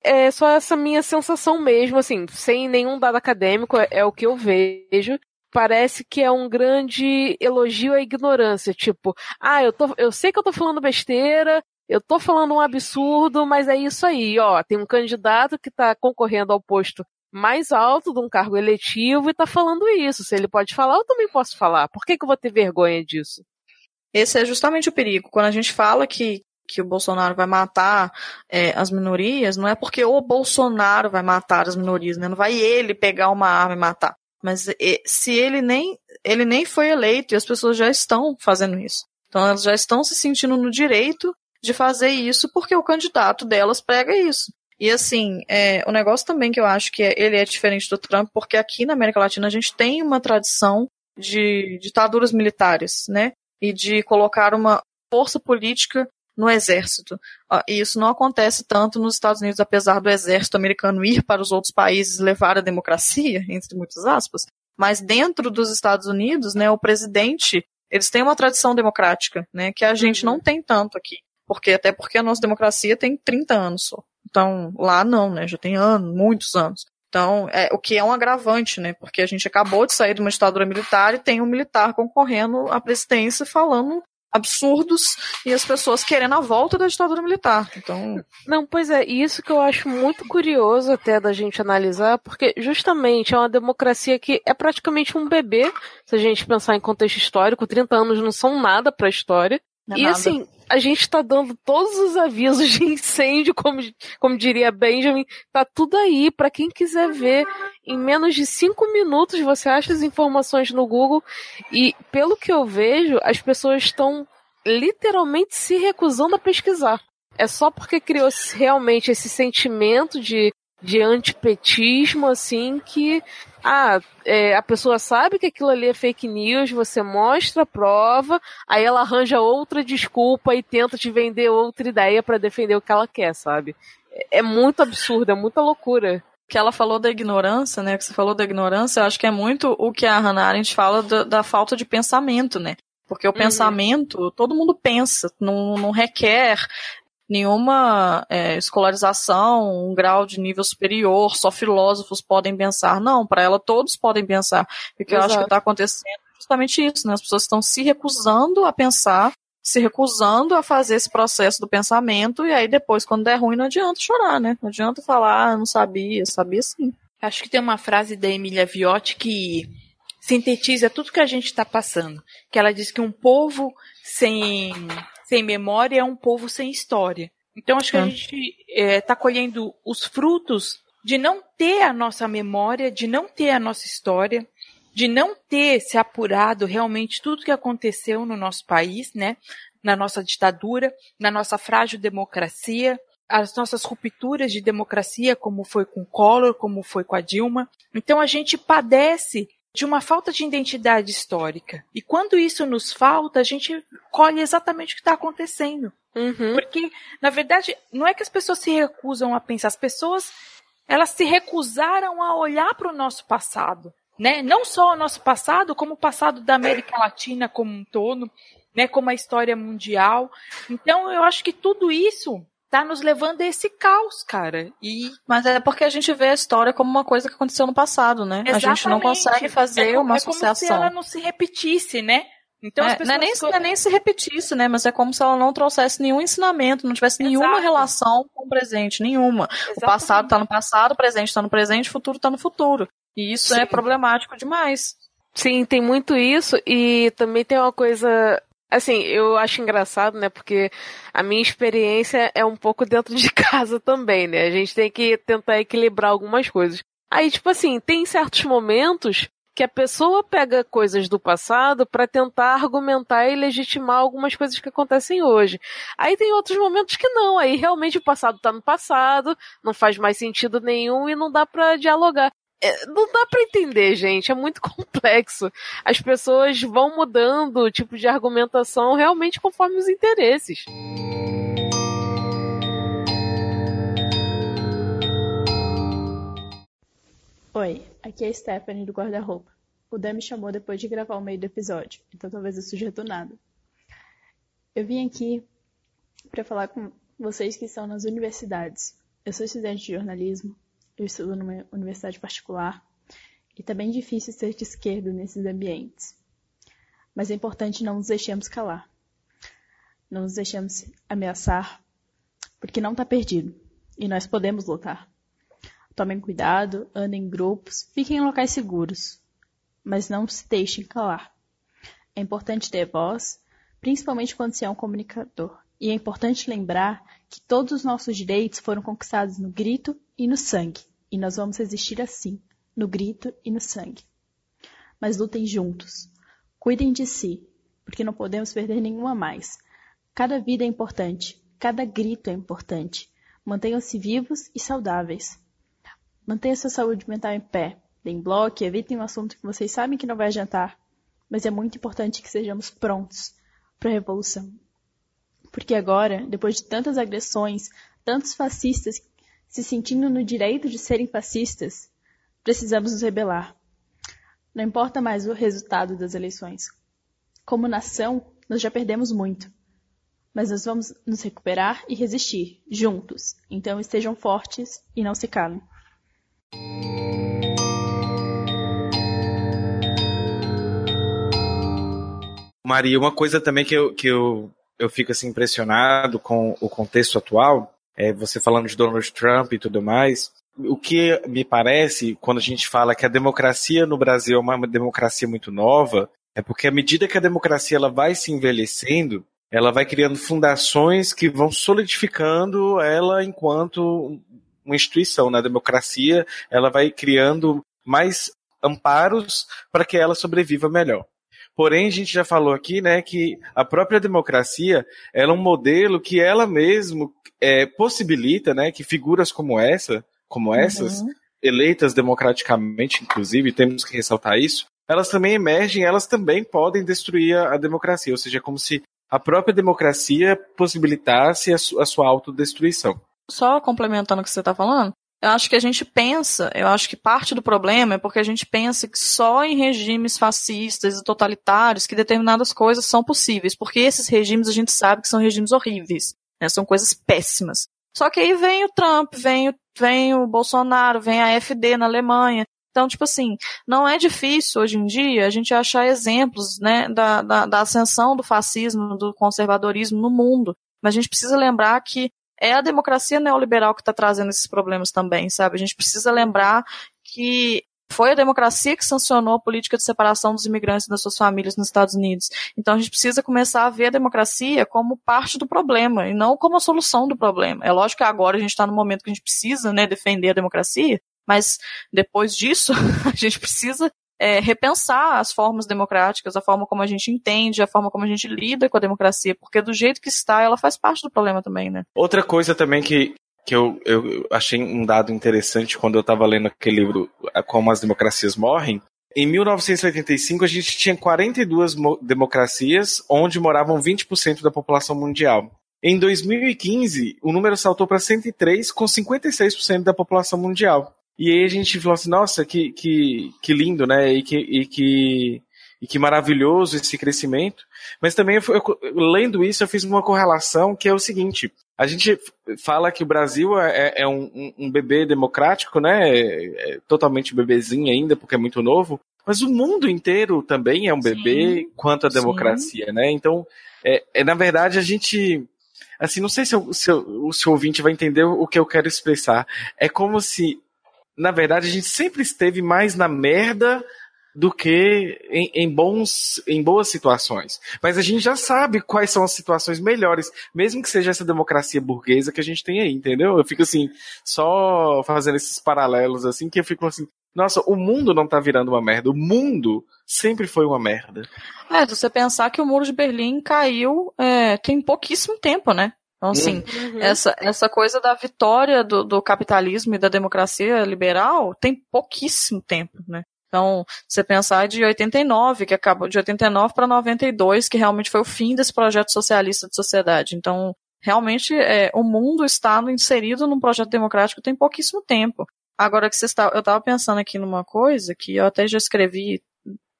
é só essa minha sensação mesmo, assim, sem nenhum dado acadêmico, é, é, o que eu vejo. Parece que é um grande elogio à ignorância, tipo, ah, eu, tô, eu sei que eu tô falando besteira, eu tô falando um absurdo, mas é isso aí, ó, tem um candidato que tá concorrendo ao posto mais alto de um cargo eletivo e tá falando isso. Se ele pode falar, eu também posso falar. Por que, que eu vou ter vergonha disso? Esse é justamente o perigo. Quando a gente fala que que o Bolsonaro vai matar é, as minorias, não é porque o Bolsonaro vai matar as minorias, né? Não vai ele pegar uma arma e matar. Mas se ele nem ele nem foi eleito e as pessoas já estão fazendo isso. Então elas já estão se sentindo no direito de fazer isso porque o candidato delas prega isso. E assim, é, o negócio também que eu acho que é, ele é diferente do Trump, porque aqui na América Latina a gente tem uma tradição de ditaduras militares, né? E de colocar uma força política no exército. E isso não acontece tanto nos Estados Unidos, apesar do exército americano ir para os outros países levar a democracia, entre muitas aspas. Mas dentro dos Estados Unidos, né, o presidente, eles têm uma tradição democrática, né, que a gente uhum. não tem tanto aqui. Porque, até porque a nossa democracia tem 30 anos só. Então, lá não, né, já tem anos, muitos anos. Então, é, o que é um agravante, né? Porque a gente acabou de sair de uma ditadura militar e tem um militar concorrendo à presidência falando absurdos e as pessoas querendo a volta da ditadura militar. Então, não, pois é, isso que eu acho muito curioso até da gente analisar, porque justamente é uma democracia que é praticamente um bebê, se a gente pensar em contexto histórico, 30 anos não são nada para a história. É e nada. assim, a gente está dando todos os avisos de incêndio, como, como diria Benjamin, tá tudo aí para quem quiser ver. Em menos de cinco minutos você acha as informações no Google e pelo que eu vejo, as pessoas estão literalmente se recusando a pesquisar. É só porque criou realmente esse sentimento de de antipetismo, assim, que ah, é, a pessoa sabe que aquilo ali é fake news, você mostra a prova, aí ela arranja outra desculpa e tenta te vender outra ideia para defender o que ela quer, sabe? É, é muito absurdo, é muita loucura que ela falou da ignorância, né? Que você falou da ignorância, eu acho que é muito o que a Hannah Arendt fala da, da falta de pensamento, né? Porque o uhum. pensamento, todo mundo pensa, não, não requer nenhuma é, escolarização, um grau de nível superior, só filósofos podem pensar. Não, para ela todos podem pensar. E o que eu acho que está acontecendo é justamente isso, né? As pessoas estão se recusando a pensar, se recusando a fazer esse processo do pensamento, e aí depois, quando der ruim, não adianta chorar, né? Não adianta falar, ah, não sabia, sabia sim. Acho que tem uma frase da Emília Viotti que sintetiza tudo que a gente está passando. Que ela diz que um povo sem sem memória é um povo sem história. Então acho que a gente está é, colhendo os frutos de não ter a nossa memória, de não ter a nossa história, de não ter se apurado realmente tudo que aconteceu no nosso país, né? Na nossa ditadura, na nossa frágil democracia, as nossas rupturas de democracia, como foi com Collor, como foi com a Dilma. Então a gente padece de uma falta de identidade histórica. E quando isso nos falta, a gente colhe exatamente o que está acontecendo. Uhum. Porque, na verdade, não é que as pessoas se recusam a pensar, as pessoas elas se recusaram a olhar para o nosso passado. Né? Não só o nosso passado, como o passado da América Latina como um todo. né, como a história mundial. Então, eu acho que tudo isso tá nos levando a esse caos, cara. E mas é porque a gente vê a história como uma coisa que aconteceu no passado, né? Exatamente. A gente não consegue fazer é, uma é associação. Como se ela não se repetisse, né? Então, é, não, é nem, não é nem se repetisse, né? Mas é como se ela não trouxesse nenhum ensinamento, não tivesse nenhuma Exato. relação com o presente, nenhuma. Exatamente. O passado está no passado, o presente está no presente, o futuro está no futuro. E isso é Sim. é problemático demais. Sim, tem muito isso e também tem uma coisa Assim, eu acho engraçado, né? Porque a minha experiência é um pouco dentro de casa também, né? A gente tem que tentar equilibrar algumas coisas. Aí, tipo assim, tem certos momentos que a pessoa pega coisas do passado para tentar argumentar e legitimar algumas coisas que acontecem hoje. Aí tem outros momentos que não, aí realmente o passado tá no passado, não faz mais sentido nenhum e não dá para dialogar. É, não dá para entender, gente, é muito complexo. As pessoas vão mudando o tipo de argumentação realmente conforme os interesses. Oi, aqui é a Stephanie do guarda-roupa. O Dan me chamou depois de gravar o meio do episódio, então talvez eu surja do nada. Eu vim aqui para falar com vocês que estão nas universidades. Eu sou estudante de jornalismo, eu estudo numa universidade particular e tá bem difícil ser de esquerda nesses ambientes. Mas é importante não nos deixemos calar. Não nos deixemos ameaçar, porque não está perdido e nós podemos lutar. Tomem cuidado, andem em grupos, fiquem em locais seguros, mas não se deixem calar. É importante ter voz, principalmente quando se é um comunicador. E é importante lembrar que todos os nossos direitos foram conquistados no grito e no sangue. E nós vamos resistir assim, no grito e no sangue. Mas lutem juntos. Cuidem de si, porque não podemos perder nenhuma mais. Cada vida é importante, cada grito é importante. Mantenham-se vivos e saudáveis. Mantenha sua saúde mental em pé. Deem bloco, evitem um assunto que vocês sabem que não vai adiantar. Mas é muito importante que sejamos prontos para a revolução. Porque agora, depois de tantas agressões, tantos fascistas se sentindo no direito de serem fascistas, precisamos nos rebelar. Não importa mais o resultado das eleições. Como nação, nós já perdemos muito. Mas nós vamos nos recuperar e resistir, juntos. Então estejam fortes e não se calem. Maria, uma coisa também que eu, que eu, eu fico assim impressionado com o contexto atual, é você falando de Donald Trump e tudo mais, o que me parece, quando a gente fala que a democracia no Brasil é uma democracia muito nova, é porque à medida que a democracia ela vai se envelhecendo, ela vai criando fundações que vão solidificando ela enquanto uma instituição na democracia, ela vai criando mais amparos para que ela sobreviva melhor. Porém, a gente já falou aqui, né, que a própria democracia é um modelo que ela mesmo é, possibilita, né, que figuras como essa, como essas, uhum. eleitas democraticamente, inclusive, temos que ressaltar isso, elas também emergem, elas também podem destruir a, a democracia, ou seja, é como se a própria democracia possibilitasse a, su, a sua autodestruição só complementando o que você está falando, eu acho que a gente pensa, eu acho que parte do problema é porque a gente pensa que só em regimes fascistas e totalitários que determinadas coisas são possíveis, porque esses regimes a gente sabe que são regimes horríveis, né, são coisas péssimas. Só que aí vem o Trump, vem o, vem o Bolsonaro, vem a FD na Alemanha. Então, tipo assim, não é difícil hoje em dia a gente achar exemplos né, da, da, da ascensão do fascismo, do conservadorismo no mundo. Mas a gente precisa lembrar que é a democracia neoliberal que está trazendo esses problemas também, sabe? A gente precisa lembrar que foi a democracia que sancionou a política de separação dos imigrantes das suas famílias nos Estados Unidos. Então a gente precisa começar a ver a democracia como parte do problema e não como a solução do problema. É lógico que agora a gente está no momento que a gente precisa né, defender a democracia, mas depois disso a gente precisa é, repensar as formas democráticas, a forma como a gente entende, a forma como a gente lida com a democracia, porque do jeito que está, ela faz parte do problema também, né? Outra coisa também que, que eu, eu achei um dado interessante quando eu estava lendo aquele livro Como as Democracias Morrem, em 1985 a gente tinha 42 democracias onde moravam 20% da população mundial. Em 2015, o número saltou para 103, com 56% da população mundial. E aí a gente falou assim, nossa, que, que, que lindo, né? E que, e que e que maravilhoso esse crescimento. Mas também, eu, eu, lendo isso, eu fiz uma correlação que é o seguinte: a gente fala que o Brasil é, é um, um, bebê democrático, né? É, é totalmente bebezinho ainda, porque é muito novo. Mas o mundo inteiro também é um bebê sim, quanto à democracia, sim. né? Então, é, é, na verdade, a gente. Assim, não sei se, eu, se o seu ouvinte vai entender o que eu quero expressar. É como se, na verdade, a gente sempre esteve mais na merda do que em, em, bons, em boas situações. Mas a gente já sabe quais são as situações melhores, mesmo que seja essa democracia burguesa que a gente tem aí, entendeu? Eu fico assim, só fazendo esses paralelos assim, que eu fico assim, nossa, o mundo não tá virando uma merda, o mundo sempre foi uma merda. É, se você pensar que o muro de Berlim caiu é, tem pouquíssimo tempo, né? Então, assim, uhum. essa, essa coisa da vitória do, do capitalismo e da democracia liberal tem pouquíssimo tempo, né? Então, você pensar de 89, que acabou de 89 para 92, que realmente foi o fim desse projeto socialista de sociedade. Então, realmente, é, o mundo está inserido num projeto democrático tem pouquíssimo tempo. Agora que você está, eu estava pensando aqui numa coisa que eu até já escrevi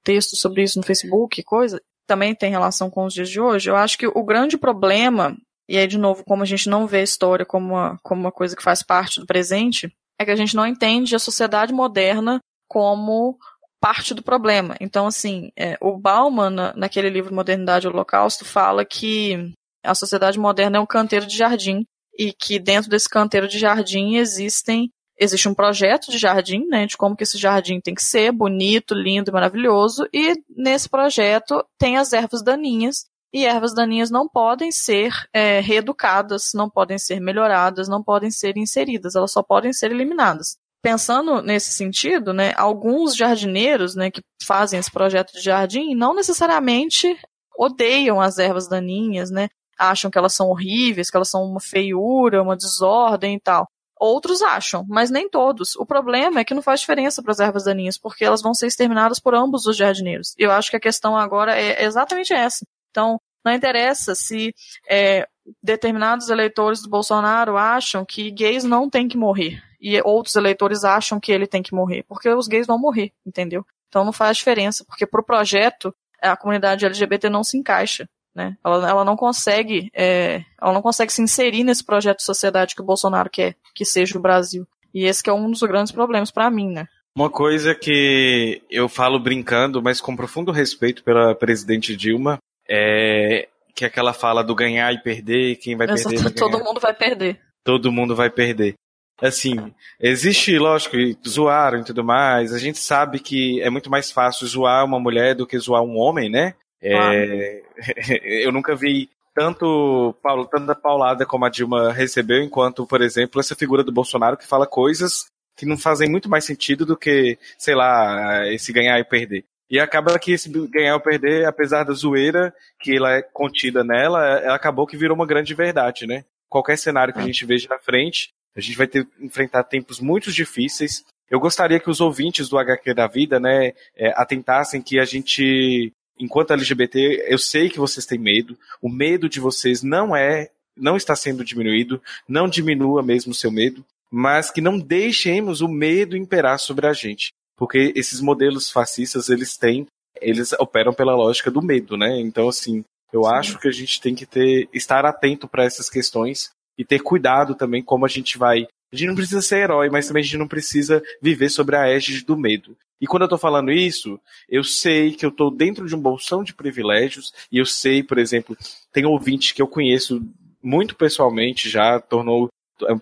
texto sobre isso no Facebook, coisa também tem relação com os dias de hoje. Eu acho que o grande problema e aí de novo, como a gente não vê a história como uma, como uma coisa que faz parte do presente, é que a gente não entende a sociedade moderna como parte do problema. Então, assim, é, o Bauman, na, naquele livro Modernidade e Holocausto, fala que a sociedade moderna é um canteiro de jardim e que dentro desse canteiro de jardim existem existe um projeto de jardim, né, de como que esse jardim tem que ser bonito, lindo maravilhoso, e nesse projeto tem as ervas daninhas, e ervas daninhas não podem ser é, reeducadas, não podem ser melhoradas, não podem ser inseridas, elas só podem ser eliminadas pensando nesse sentido, né, alguns jardineiros, né, que fazem esse projeto de jardim, não necessariamente odeiam as ervas daninhas, né, acham que elas são horríveis, que elas são uma feiura, uma desordem e tal. Outros acham, mas nem todos. O problema é que não faz diferença para as ervas daninhas, porque elas vão ser exterminadas por ambos os jardineiros. Eu acho que a questão agora é exatamente essa. Então, não interessa se é, determinados eleitores do Bolsonaro acham que gays não têm que morrer e outros eleitores acham que ele tem que morrer, porque os gays vão morrer, entendeu? Então não faz diferença, porque pro projeto a comunidade LGBT não se encaixa, né? Ela, ela não consegue, é, ela não consegue se inserir nesse projeto de sociedade que o Bolsonaro quer que seja o Brasil. E esse é um dos grandes problemas para mim, né? Uma coisa que eu falo brincando, mas com profundo respeito pela presidente Dilma, é que é aquela fala do ganhar e perder, quem vai Exato, perder vai Todo mundo vai perder. Todo mundo vai perder assim, existe, lógico, zoaram e tudo mais. A gente sabe que é muito mais fácil zoar uma mulher do que zoar um homem, né? É, eu nunca vi tanto tanta paulada como a Dilma recebeu, enquanto, por exemplo, essa figura do Bolsonaro que fala coisas que não fazem muito mais sentido do que, sei lá, esse ganhar e perder. E acaba que esse ganhar ou perder, apesar da zoeira que ela é contida nela, ela acabou que virou uma grande verdade, né? Qualquer cenário que a gente veja na frente, a gente vai ter enfrentar tempos muito difíceis. Eu gostaria que os ouvintes do HQ da vida, né, é, atentassem que a gente, enquanto LGBT, eu sei que vocês têm medo. O medo de vocês não é, não está sendo diminuído. Não diminua mesmo o seu medo, mas que não deixemos o medo imperar sobre a gente, porque esses modelos fascistas eles têm, eles operam pela lógica do medo, né? Então assim, eu Sim. acho que a gente tem que ter estar atento para essas questões e ter cuidado também como a gente vai. A gente não precisa ser herói, mas também a gente não precisa viver sobre a égide do medo. E quando eu tô falando isso, eu sei que eu tô dentro de um bolsão de privilégios, e eu sei, por exemplo, tem ouvintes que eu conheço muito pessoalmente já, tornou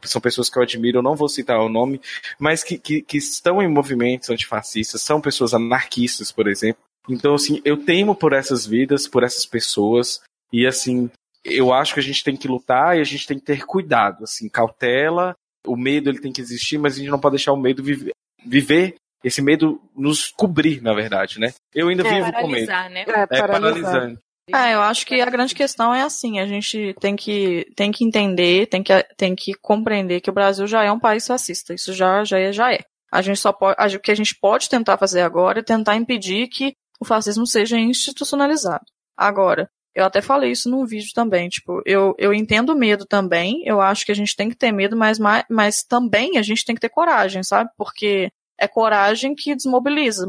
são pessoas que eu admiro, eu não vou citar o nome, mas que, que, que estão em movimentos antifascistas, são pessoas anarquistas, por exemplo. Então, assim, eu temo por essas vidas, por essas pessoas, e assim, eu acho que a gente tem que lutar e a gente tem que ter cuidado, assim, cautela. O medo ele tem que existir, mas a gente não pode deixar o medo viver, viver esse medo nos cobrir, na verdade, né? Eu ainda é, vivo com medo. Né? É, é paralisante. Ah, eu acho que a grande questão é assim, a gente tem que, tem que entender, tem que, tem que compreender que o Brasil já é um país fascista, isso já, já é, já é. A gente só pode, o que a gente pode tentar fazer agora é tentar impedir que o fascismo seja institucionalizado. Agora, eu até falei isso num vídeo também, tipo, eu, eu entendo medo também, eu acho que a gente tem que ter medo, mas, mas, mas também a gente tem que ter coragem, sabe? Porque é coragem que desmobiliza.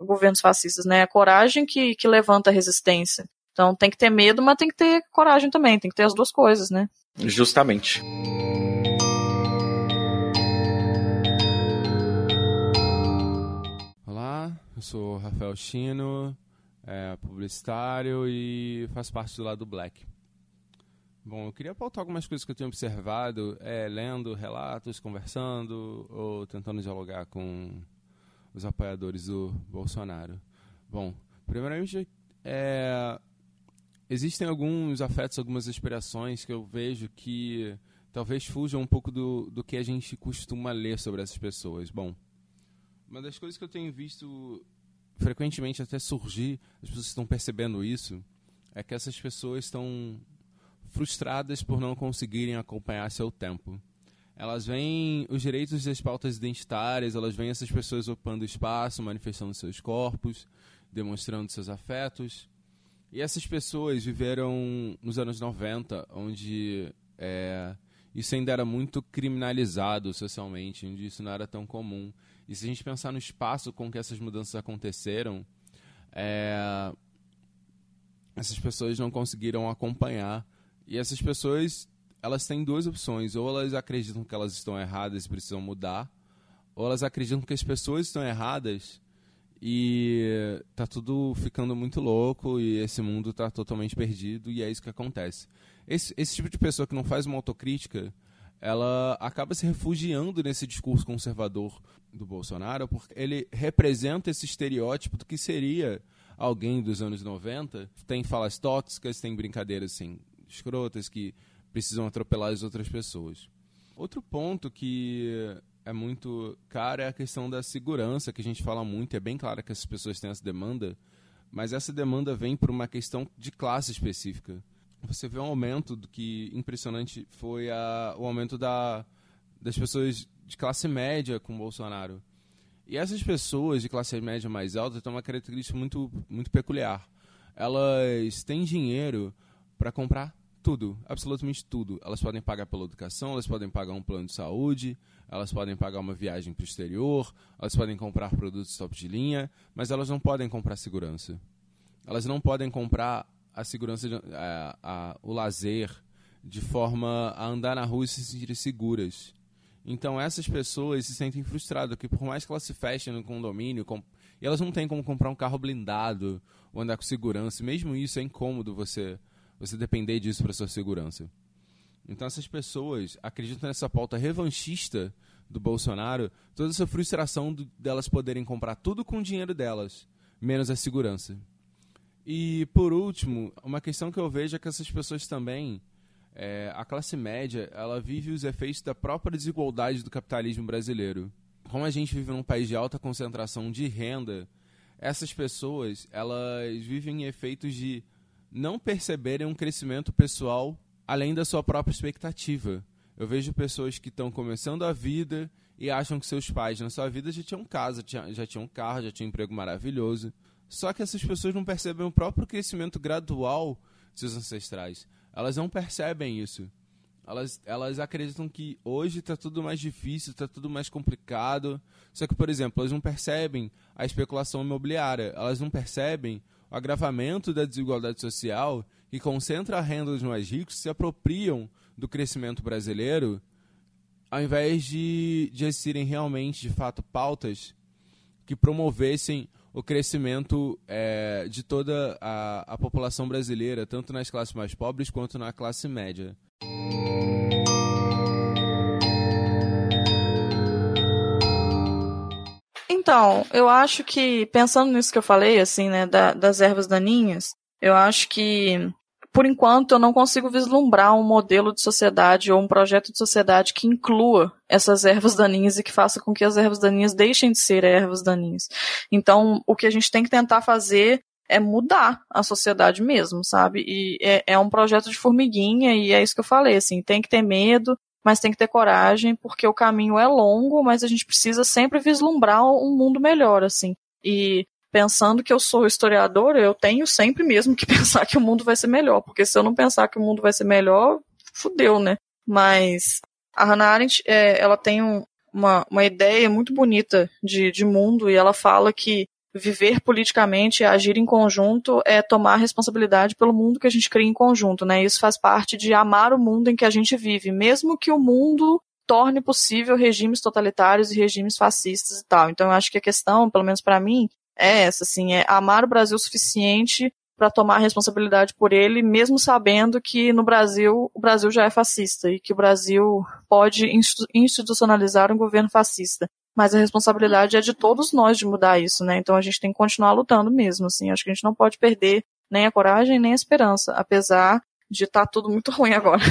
governos fascistas, né? É coragem que, que levanta a resistência. Então tem que ter medo, mas tem que ter coragem também, tem que ter as duas coisas, né? Justamente. Olá, eu sou Rafael Chino, é, publicitário e faço parte do lado Black. Bom, eu queria pautar algumas coisas que eu tenho observado, é, lendo relatos, conversando ou tentando dialogar com os apoiadores do Bolsonaro. Bom, primeiramente, é, existem alguns afetos, algumas inspirações que eu vejo que talvez fujam um pouco do, do que a gente costuma ler sobre essas pessoas. Bom, uma das coisas que eu tenho visto frequentemente até surgir, as pessoas estão percebendo isso, é que essas pessoas estão frustradas por não conseguirem acompanhar seu tempo. Elas veem os direitos das pautas identitárias, elas veem essas pessoas ocupando espaço, manifestando seus corpos, demonstrando seus afetos. E essas pessoas viveram nos anos 90, onde é, isso ainda era muito criminalizado socialmente, onde isso não era tão comum. E se a gente pensar no espaço com que essas mudanças aconteceram, é, essas pessoas não conseguiram acompanhar e essas pessoas, elas têm duas opções. Ou elas acreditam que elas estão erradas e precisam mudar, ou elas acreditam que as pessoas estão erradas e tá tudo ficando muito louco e esse mundo tá totalmente perdido e é isso que acontece. Esse, esse tipo de pessoa que não faz uma autocrítica, ela acaba se refugiando nesse discurso conservador do Bolsonaro, porque ele representa esse estereótipo do que seria alguém dos anos 90. Tem falas tóxicas, tem brincadeiras assim, escrotas que precisam atropelar as outras pessoas. Outro ponto que é muito caro é a questão da segurança, que a gente fala muito, é bem claro que essas pessoas têm essa demanda, mas essa demanda vem por uma questão de classe específica. Você vê um aumento do que impressionante foi a, o aumento da, das pessoas de classe média com Bolsonaro. E essas pessoas de classe média mais alta têm uma característica muito, muito peculiar. Elas têm dinheiro para comprar tudo, absolutamente tudo. Elas podem pagar pela educação, elas podem pagar um plano de saúde, elas podem pagar uma viagem para o exterior, elas podem comprar produtos top de linha, mas elas não podem comprar segurança. Elas não podem comprar a segurança, de, a, a, o lazer, de forma a andar na rua e se sentirem seguras. Então essas pessoas se sentem frustradas, porque por mais que elas se fechem no condomínio, com, elas não têm como comprar um carro blindado ou andar com segurança, mesmo isso é incômodo você você depender disso para sua segurança. Então essas pessoas acreditam nessa pauta revanchista do Bolsonaro, toda essa frustração do, delas poderem comprar tudo com o dinheiro delas, menos a segurança. E por último, uma questão que eu vejo é que essas pessoas também, é, a classe média, ela vive os efeitos da própria desigualdade do capitalismo brasileiro. Como a gente vive num país de alta concentração de renda, essas pessoas, elas vivem efeitos de não perceberem um crescimento pessoal além da sua própria expectativa. Eu vejo pessoas que estão começando a vida e acham que seus pais na sua vida já tinham casa, já tinham carro, já tinham um emprego maravilhoso. Só que essas pessoas não percebem o próprio crescimento gradual de seus ancestrais. Elas não percebem isso. Elas, elas acreditam que hoje está tudo mais difícil, está tudo mais complicado. Só que, por exemplo, elas não percebem a especulação imobiliária. Elas não percebem o agravamento da desigualdade social que concentra a renda dos mais ricos se apropriam do crescimento brasileiro ao invés de, de existirem realmente, de fato, pautas que promovessem o crescimento é, de toda a, a população brasileira, tanto nas classes mais pobres quanto na classe média. Então, eu acho que, pensando nisso que eu falei, assim, né, da, das ervas daninhas, eu acho que, por enquanto, eu não consigo vislumbrar um modelo de sociedade ou um projeto de sociedade que inclua essas ervas daninhas e que faça com que as ervas daninhas deixem de ser ervas daninhas. Então, o que a gente tem que tentar fazer é mudar a sociedade mesmo, sabe? E é, é um projeto de formiguinha e é isso que eu falei, assim, tem que ter medo, mas tem que ter coragem, porque o caminho é longo, mas a gente precisa sempre vislumbrar um mundo melhor, assim. E pensando que eu sou historiador, eu tenho sempre mesmo que pensar que o mundo vai ser melhor, porque se eu não pensar que o mundo vai ser melhor, fudeu, né? Mas a Hannah Arendt, é, ela tem um, uma, uma ideia muito bonita de, de mundo e ela fala que viver politicamente, agir em conjunto, é tomar responsabilidade pelo mundo que a gente cria em conjunto, né? Isso faz parte de amar o mundo em que a gente vive, mesmo que o mundo torne possível regimes totalitários e regimes fascistas e tal. Então, eu acho que a questão, pelo menos para mim, é essa, assim, é amar o Brasil o suficiente para tomar responsabilidade por ele, mesmo sabendo que no Brasil o Brasil já é fascista e que o Brasil pode institucionalizar um governo fascista. Mas a responsabilidade é de todos nós de mudar isso, né? Então a gente tem que continuar lutando mesmo, assim. Acho que a gente não pode perder nem a coragem nem a esperança, apesar de estar tá tudo muito ruim agora.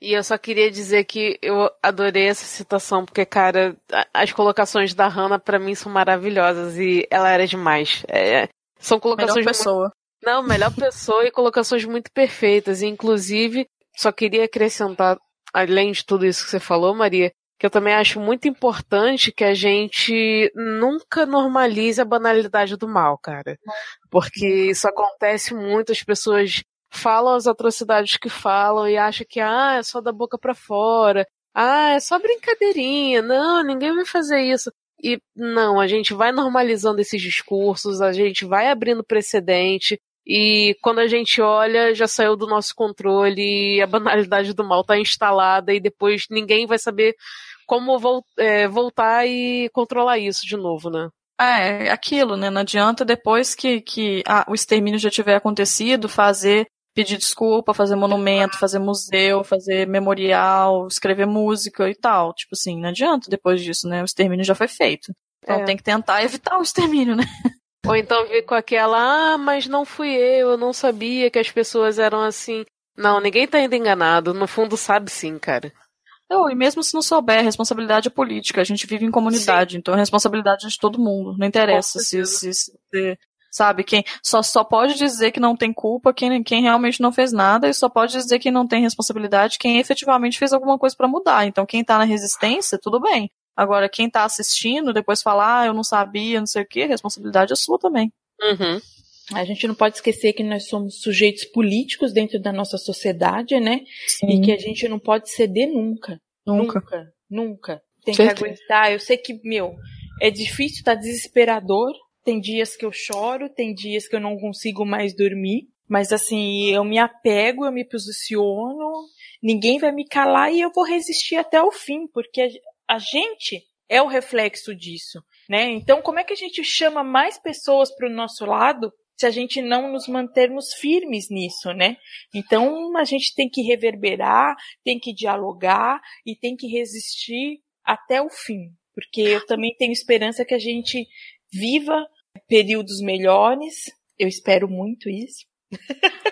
E eu só queria dizer que eu adorei essa citação, porque, cara, as colocações da Hannah para mim são maravilhosas e ela era demais. É, são colocações. Melhor pessoa. Muito... Não, melhor pessoa e colocações muito perfeitas. E, inclusive, só queria acrescentar, além de tudo isso que você falou, Maria, que eu também acho muito importante que a gente nunca normalize a banalidade do mal, cara. Porque isso acontece muito, as pessoas falam as atrocidades que falam e acham que ah, é só da boca para fora. Ah, é só brincadeirinha. Não, ninguém vai fazer isso. E não, a gente vai normalizando esses discursos, a gente vai abrindo precedente, e quando a gente olha, já saiu do nosso controle, e a banalidade do mal está instalada, e depois ninguém vai saber como é, voltar e controlar isso de novo, né? É, aquilo, né? Não adianta depois que, que ah, o extermínio já tiver acontecido, fazer pedir desculpa, fazer monumento, fazer museu, fazer memorial, escrever música e tal. Tipo assim, não adianta depois disso, né? O extermínio já foi feito. Então é. tem que tentar evitar o extermínio, né? Ou então vir com aquela, ah, mas não fui eu, eu não sabia que as pessoas eram assim. Não, ninguém tá ainda enganado. No fundo, sabe sim, cara. Não, e mesmo se não souber, a responsabilidade é política. A gente vive em comunidade, sim. então a responsabilidade é de todo mundo. Não interessa se, se, se, Sabe? Quem só, só pode dizer que não tem culpa quem, quem realmente não fez nada e só pode dizer que não tem responsabilidade quem efetivamente fez alguma coisa para mudar. Então, quem tá na resistência, tudo bem. Agora, quem tá assistindo, depois falar, ah, eu não sabia, não sei o que, a responsabilidade é sua também. Uhum. A gente não pode esquecer que nós somos sujeitos políticos dentro da nossa sociedade, né? Sim. E que a gente não pode ceder nunca. Nunca. Nunca. Nunca. Tem Certo. que aguentar. Eu sei que, meu, é difícil, tá desesperador, tem dias que eu choro, tem dias que eu não consigo mais dormir. Mas assim, eu me apego, eu me posiciono, ninguém vai me calar e eu vou resistir até o fim, porque a gente é o reflexo disso, né? Então, como é que a gente chama mais pessoas para o nosso lado se a gente não nos mantermos firmes nisso, né? Então, a gente tem que reverberar, tem que dialogar e tem que resistir até o fim, porque eu também tenho esperança que a gente viva períodos melhores. Eu espero muito isso.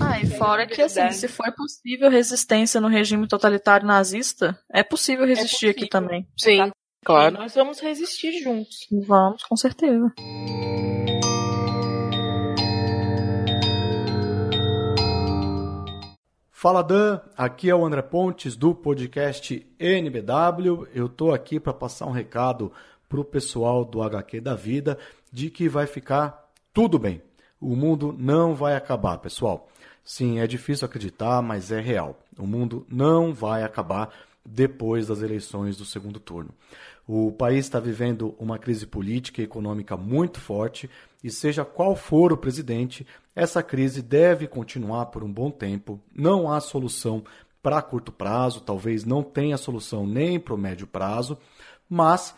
Ah, e fora que assim, se for possível resistência no regime totalitário nazista, é possível resistir é possível. aqui também. Sim, claro. nós vamos resistir juntos. Vamos, com certeza. Fala Dan, aqui é o André Pontes do podcast NBW. Eu tô aqui para passar um recado pro pessoal do HQ da Vida de que vai ficar tudo bem. O mundo não vai acabar, pessoal. Sim, é difícil acreditar, mas é real. O mundo não vai acabar depois das eleições do segundo turno. O país está vivendo uma crise política e econômica muito forte, e seja qual for o presidente, essa crise deve continuar por um bom tempo. Não há solução para curto prazo, talvez não tenha solução nem para o médio prazo, mas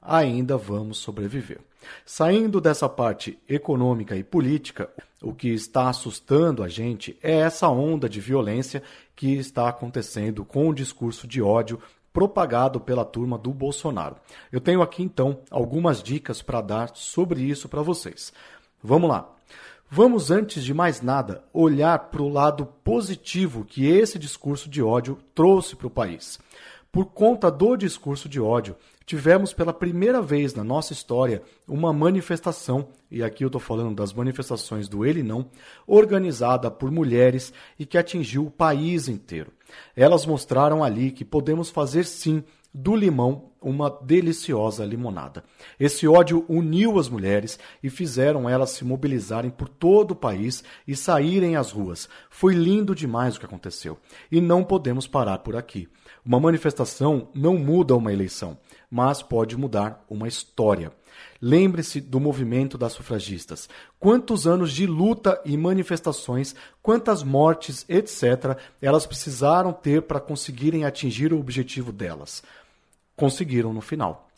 ainda vamos sobreviver. Saindo dessa parte econômica e política, o que está assustando a gente é essa onda de violência que está acontecendo com o discurso de ódio propagado pela turma do Bolsonaro. Eu tenho aqui então algumas dicas para dar sobre isso para vocês. Vamos lá. Vamos, antes de mais nada, olhar para o lado positivo que esse discurso de ódio trouxe para o país. Por conta do discurso de ódio, tivemos pela primeira vez na nossa história uma manifestação, e aqui eu estou falando das manifestações do Ele Não, organizada por mulheres e que atingiu o país inteiro. Elas mostraram ali que podemos fazer sim do limão uma deliciosa limonada. Esse ódio uniu as mulheres e fizeram elas se mobilizarem por todo o país e saírem às ruas. Foi lindo demais o que aconteceu. E não podemos parar por aqui. Uma manifestação não muda uma eleição, mas pode mudar uma história. Lembre-se do movimento das sufragistas. Quantos anos de luta e manifestações, quantas mortes, etc., elas precisaram ter para conseguirem atingir o objetivo delas? Conseguiram no final.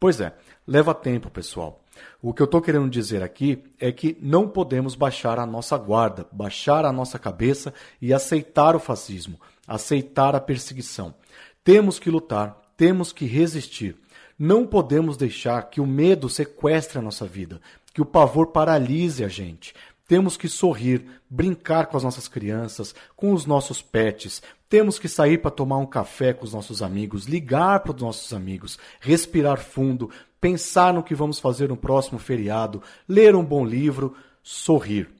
Pois é, leva tempo, pessoal. O que eu estou querendo dizer aqui é que não podemos baixar a nossa guarda, baixar a nossa cabeça e aceitar o fascismo, aceitar a perseguição. Temos que lutar, temos que resistir. Não podemos deixar que o medo sequestre a nossa vida, que o pavor paralise a gente. Temos que sorrir, brincar com as nossas crianças, com os nossos pets. Temos que sair para tomar um café com os nossos amigos, ligar para os nossos amigos, respirar fundo, pensar no que vamos fazer no próximo feriado, ler um bom livro, sorrir.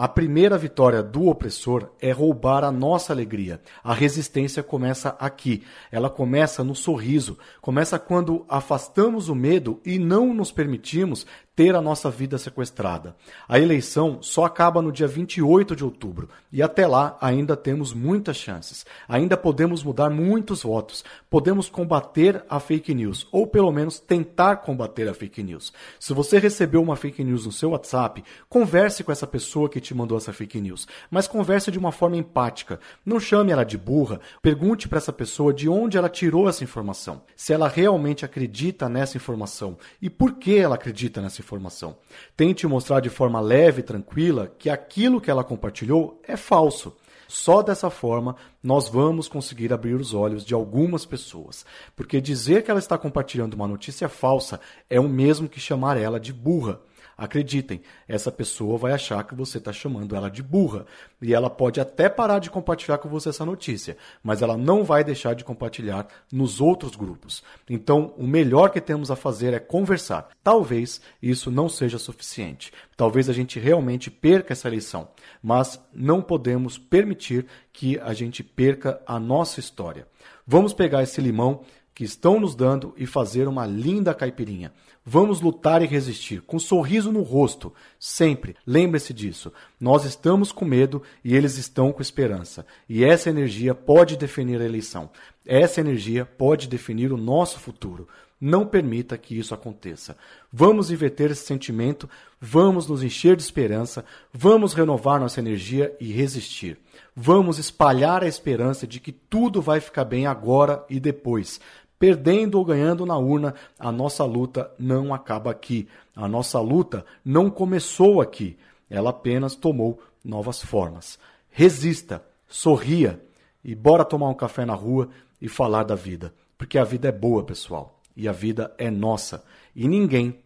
A primeira vitória do opressor é roubar a nossa alegria. A resistência começa aqui. Ela começa no sorriso. Começa quando afastamos o medo e não nos permitimos ter a nossa vida sequestrada. A eleição só acaba no dia 28 de outubro e até lá ainda temos muitas chances. Ainda podemos mudar muitos votos. Podemos combater a fake news ou pelo menos tentar combater a fake news. Se você recebeu uma fake news no seu WhatsApp, converse com essa pessoa que te mandou essa fake news, mas converse de uma forma empática. Não chame ela de burra, pergunte para essa pessoa de onde ela tirou essa informação, se ela realmente acredita nessa informação e por que ela acredita nessa informação informação. Tente mostrar de forma leve e tranquila que aquilo que ela compartilhou é falso. Só dessa forma nós vamos conseguir abrir os olhos de algumas pessoas. Porque dizer que ela está compartilhando uma notícia falsa é o mesmo que chamar ela de burra. Acreditem, essa pessoa vai achar que você está chamando ela de burra. E ela pode até parar de compartilhar com você essa notícia, mas ela não vai deixar de compartilhar nos outros grupos. Então, o melhor que temos a fazer é conversar. Talvez isso não seja suficiente. Talvez a gente realmente perca essa eleição, mas não podemos permitir que a gente perca a nossa história. Vamos pegar esse limão que estão nos dando e fazer uma linda caipirinha. Vamos lutar e resistir, com um sorriso no rosto, sempre. Lembre-se disso. Nós estamos com medo e eles estão com esperança. E essa energia pode definir a eleição. Essa energia pode definir o nosso futuro. Não permita que isso aconteça. Vamos inverter esse sentimento, vamos nos encher de esperança, vamos renovar nossa energia e resistir. Vamos espalhar a esperança de que tudo vai ficar bem agora e depois. Perdendo ou ganhando na urna, a nossa luta não acaba aqui. A nossa luta não começou aqui. Ela apenas tomou novas formas. Resista, sorria e bora tomar um café na rua e falar da vida. Porque a vida é boa, pessoal. E a vida é nossa. E ninguém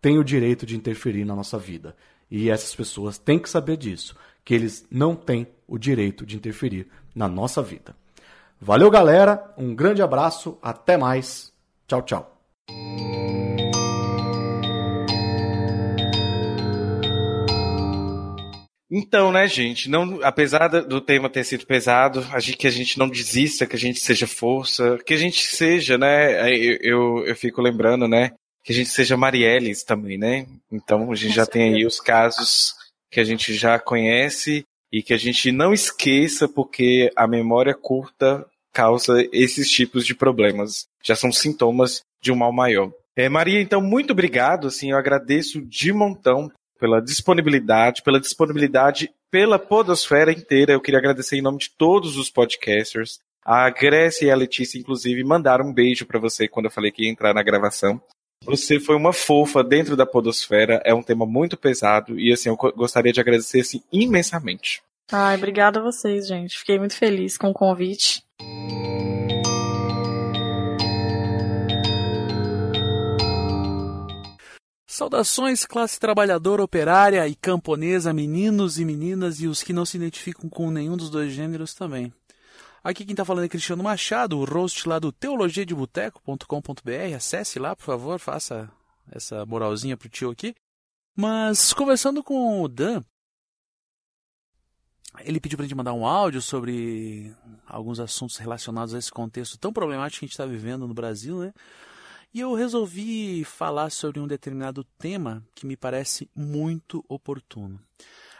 tem o direito de interferir na nossa vida. E essas pessoas têm que saber disso, que eles não têm o direito de interferir na nossa vida. Valeu, galera. Um grande abraço. Até mais. Tchau, tchau. Então, né, gente, não, apesar do tema ter sido pesado, a gente, que a gente não desista, que a gente seja força, que a gente seja, né, eu, eu, eu fico lembrando, né, que a gente seja Marielles também, né? Então a gente já tem aí os casos que a gente já conhece e que a gente não esqueça porque a memória curta causa esses tipos de problemas. Já são sintomas de um mal maior. É, Maria, então, muito obrigado. Assim, eu agradeço de montão pela disponibilidade, pela disponibilidade pela podosfera inteira. Eu queria agradecer em nome de todos os podcasters. A Grécia e a Letícia, inclusive, mandaram um beijo para você quando eu falei que ia entrar na gravação. Você foi uma fofa dentro da podosfera, é um tema muito pesado e assim eu gostaria de agradecer assim, imensamente. Ai, obrigada a vocês, gente. Fiquei muito feliz com o convite. Saudações, classe trabalhadora, operária e camponesa, meninos e meninas e os que não se identificam com nenhum dos dois gêneros também. Aqui quem está falando é Cristiano Machado, o host lá do teologiadeboteco.com.br. Acesse lá, por favor, faça essa moralzinha pro tio aqui. Mas conversando com o Dan, ele pediu para a gente mandar um áudio sobre alguns assuntos relacionados a esse contexto tão problemático que a gente está vivendo no Brasil, né? E eu resolvi falar sobre um determinado tema que me parece muito oportuno.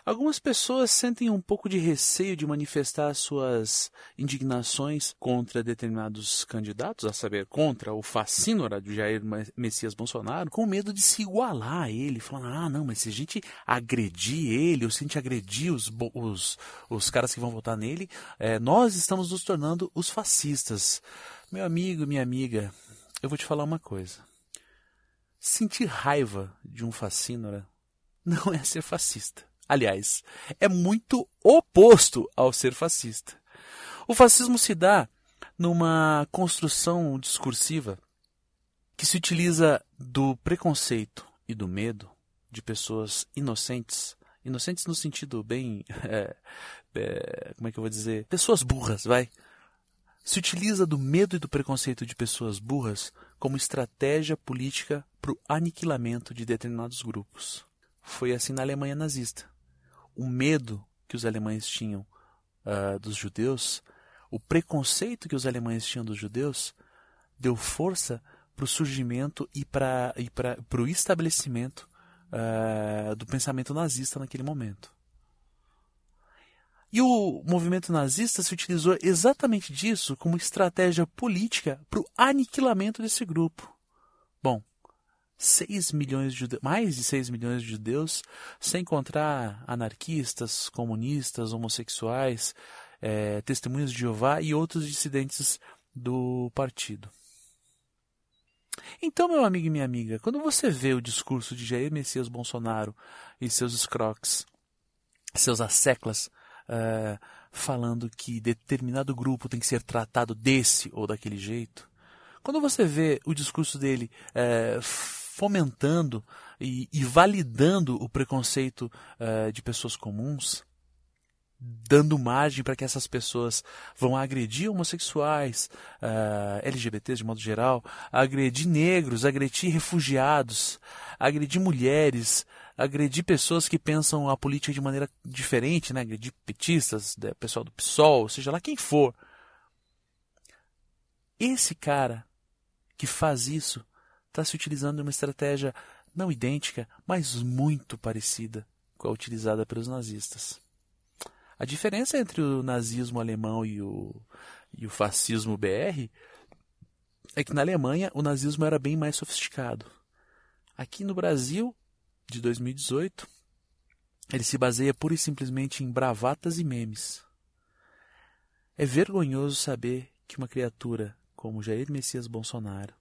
Algumas pessoas sentem um pouco de receio de manifestar suas indignações contra determinados candidatos, a saber, contra o fascínora de Jair Messias Bolsonaro, com medo de se igualar a ele, falando: ah, não, mas se a gente agredir ele, ou se a gente agredir os, os, os caras que vão votar nele, é, nós estamos nos tornando os fascistas. Meu amigo, minha amiga, eu vou te falar uma coisa. Sentir raiva de um fascínora não é ser fascista. Aliás, é muito oposto ao ser fascista. O fascismo se dá numa construção discursiva que se utiliza do preconceito e do medo de pessoas inocentes, inocentes no sentido bem, é, é, como é que eu vou dizer, pessoas burras, vai. Se utiliza do medo e do preconceito de pessoas burras como estratégia política para o aniquilamento de determinados grupos. Foi assim na Alemanha nazista o medo que os alemães tinham uh, dos judeus, o preconceito que os alemães tinham dos judeus, deu força para o surgimento e para e o estabelecimento uh, do pensamento nazista naquele momento. E o movimento nazista se utilizou exatamente disso como estratégia política para o aniquilamento desse grupo. Bom, 6 milhões de mais de 6 milhões de judeus, sem encontrar anarquistas, comunistas, homossexuais, é, testemunhas de Jeová e outros dissidentes do partido. Então, meu amigo e minha amiga, quando você vê o discurso de Jair Messias Bolsonaro e seus escroques, seus asseclas, uh, falando que determinado grupo tem que ser tratado desse ou daquele jeito, quando você vê o discurso dele uh, fomentando e, e validando o preconceito uh, de pessoas comuns, dando margem para que essas pessoas vão agredir homossexuais, uh, LGBTs de modo geral, agredir negros, agredir refugiados, agredir mulheres, agredir pessoas que pensam a política de maneira diferente, né? agredir petistas, pessoal do PSOL, seja lá quem for. Esse cara que faz isso está se utilizando uma estratégia não idêntica, mas muito parecida com a utilizada pelos nazistas. A diferença entre o nazismo alemão e o, e o fascismo BR é que na Alemanha o nazismo era bem mais sofisticado. Aqui no Brasil, de 2018, ele se baseia pura e simplesmente em bravatas e memes. É vergonhoso saber que uma criatura como Jair Messias Bolsonaro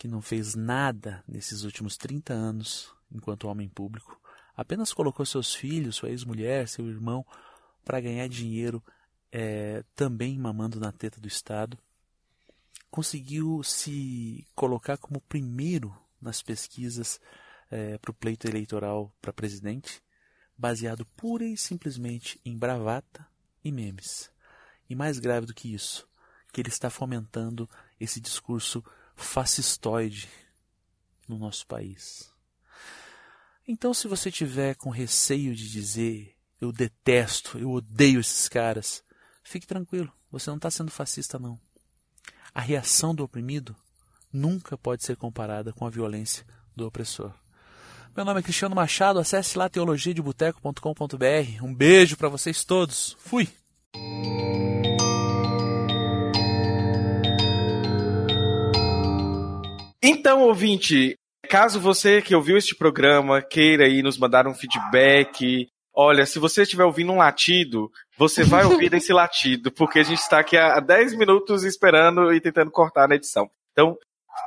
que não fez nada nesses últimos 30 anos enquanto homem público, apenas colocou seus filhos, sua ex-mulher, seu irmão para ganhar dinheiro é, também mamando na teta do Estado, conseguiu se colocar como primeiro nas pesquisas é, para o pleito eleitoral para presidente, baseado pura e simplesmente em bravata e memes. E mais grave do que isso, que ele está fomentando esse discurso fascistoide no nosso país. Então, se você tiver com receio de dizer eu detesto, eu odeio esses caras, fique tranquilo, você não está sendo fascista, não. A reação do oprimido nunca pode ser comparada com a violência do opressor. Meu nome é Cristiano Machado, acesse lá teologiadeboteco.com.br. Um beijo para vocês todos. Fui! Então, ouvinte, caso você que ouviu este programa queira aí nos mandar um feedback, olha, se você estiver ouvindo um latido, você vai ouvir esse latido, porque a gente está aqui há 10 minutos esperando e tentando cortar na edição. Então,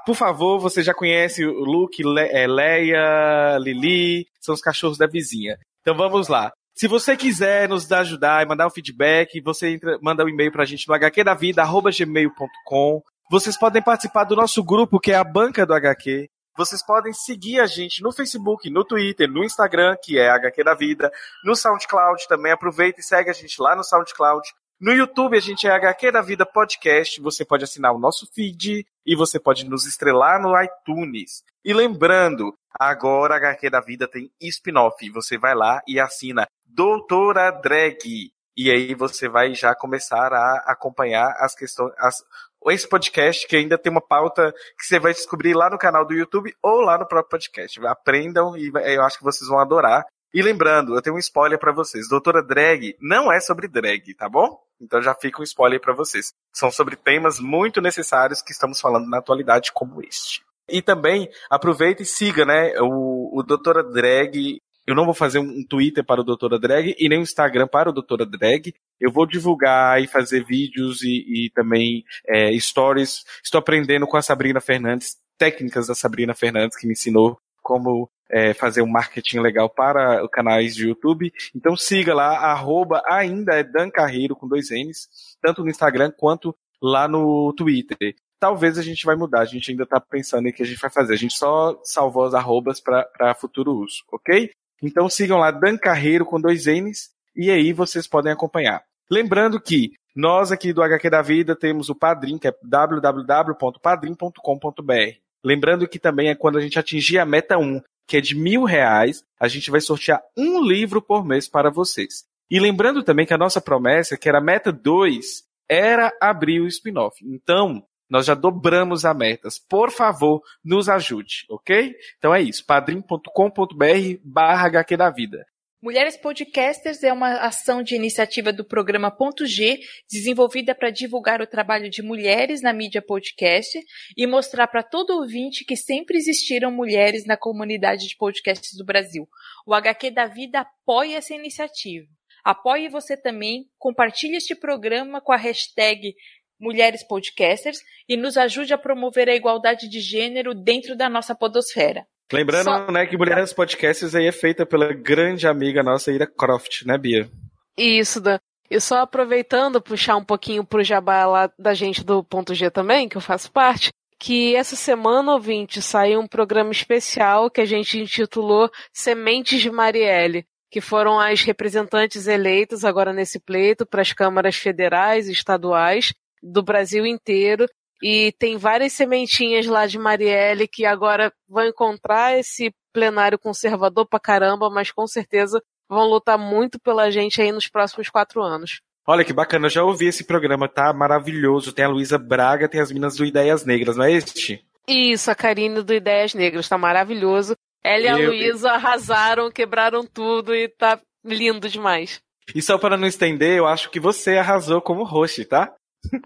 por favor, você já conhece o Luke, Le é, Leia, Lili, são os cachorros da vizinha. Então vamos lá. Se você quiser nos ajudar e mandar um feedback, você entra, manda um e-mail para a gente no hqdavida.gmail.com. Vocês podem participar do nosso grupo, que é a Banca do HQ. Vocês podem seguir a gente no Facebook, no Twitter, no Instagram, que é HQ da Vida, no SoundCloud também. Aproveita e segue a gente lá no SoundCloud. No YouTube a gente é HQ da Vida Podcast. Você pode assinar o nosso feed e você pode nos estrelar no iTunes. E lembrando, agora a HQ da Vida tem spin-off. Você vai lá e assina Doutora Drag. E aí você vai já começar a acompanhar as questões, as, esse podcast que ainda tem uma pauta que você vai descobrir lá no canal do YouTube ou lá no próprio podcast. Aprendam e eu acho que vocês vão adorar. E lembrando, eu tenho um spoiler para vocês. Doutora Drag não é sobre drag, tá bom? Então já fica um spoiler para vocês. São sobre temas muito necessários que estamos falando na atualidade, como este. E também aproveita e siga, né? O, o Doutora Drag. Eu não vou fazer um Twitter para o Doutora Drag e nem um Instagram para o Doutora Drag. Eu vou divulgar e fazer vídeos e, e também é, stories. Estou aprendendo com a Sabrina Fernandes, técnicas da Sabrina Fernandes, que me ensinou como é, fazer um marketing legal para canais de YouTube. Então siga lá, arroba ainda é Dan Carreiro com dois N's, tanto no Instagram quanto lá no Twitter. Talvez a gente vai mudar, a gente ainda está pensando em que a gente vai fazer. A gente só salvou as arrobas para futuro uso, ok? Então sigam lá Dan Carreiro com dois N's e aí vocês podem acompanhar. Lembrando que nós aqui do HQ da Vida temos o Padrim, que é www.padrim.com.br. Lembrando que também é quando a gente atingir a meta 1, que é de mil reais, a gente vai sortear um livro por mês para vocês. E lembrando também que a nossa promessa, que era a meta 2, era abrir o spin-off. Então, nós já dobramos a metas. Por favor, nos ajude, ok? Então é isso, padrim.com.br barra HQ da Vida. Mulheres Podcasters é uma ação de iniciativa do programa Ponto G, desenvolvida para divulgar o trabalho de mulheres na mídia podcast e mostrar para todo ouvinte que sempre existiram mulheres na comunidade de podcasts do Brasil. O HQ da Vida apoia essa iniciativa. Apoie você também, compartilhe este programa com a hashtag Mulheres Podcasters e nos ajude a promover a igualdade de gênero dentro da nossa podosfera. Lembrando, Só... né, que Mulheres Podcasts aí é feita pela grande amiga nossa, Ira Croft, né, Bia? Isso, Dan. E só aproveitando, puxar um pouquinho pro jabá lá da gente do Ponto G também, que eu faço parte, que essa semana, ouvinte, saiu um programa especial que a gente intitulou Sementes de Marielle, que foram as representantes eleitas agora nesse pleito para as câmaras federais e estaduais do Brasil inteiro e tem várias sementinhas lá de Marielle que agora vão encontrar esse plenário conservador pra caramba, mas com certeza vão lutar muito pela gente aí nos próximos quatro anos. Olha que bacana, eu já ouvi esse programa, tá maravilhoso. Tem a Luísa Braga, tem as minas do Ideias Negras, não é este? Isso, a Karine do Ideias Negras, tá maravilhoso. Ela e a Luísa arrasaram, quebraram tudo e tá lindo demais. E só para não estender, eu acho que você arrasou como host, tá?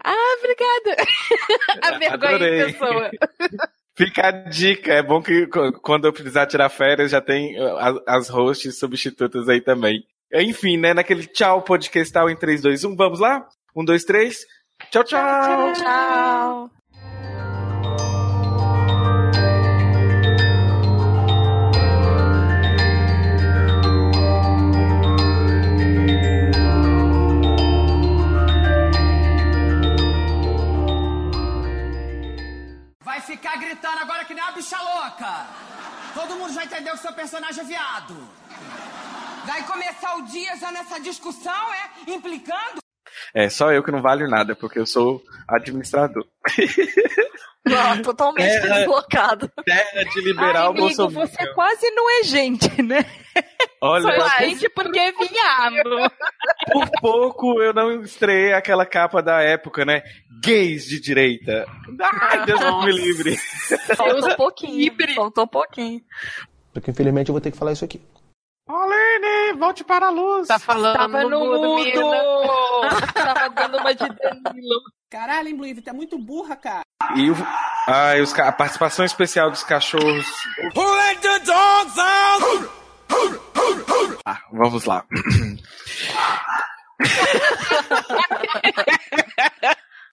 Ah, obrigada! a vergonha Adorei. em pessoa. Fica a dica, é bom que quando eu precisar tirar férias já tem uh, as hosts substitutas aí também. Enfim, né, naquele tchau podcastal em 3, 2, 1, vamos lá? 1, 2, 3, tchau, tchau! Tchau, tchau! Gritando agora que nem uma bicha louca. Todo mundo já entendeu que seu personagem é viado. Vai começar o dia já nessa discussão, é? Implicando? É, só eu que não valho nada, porque eu sou administrador. Não, totalmente terra, deslocado. Terra de liberal Ai, amigo, você quase não é gente, né? Olha, Sou gente porque é viado. Por pouco eu não estreiei aquela capa da época, né? Gays de direita. Ai, Deus Nossa. me livre. Faltou um pouquinho. Faltou um pouquinho. Porque infelizmente eu vou ter que falar isso aqui. Aline, volte para a luz. Tá falando Tava no, mudo. mudo. Tava dando uma de Danilo. Caralho, hein, Blue tá muito burra, cara. E o, ah, e os, a participação especial dos cachorros. Who let the dogs out? Ah, vamos lá.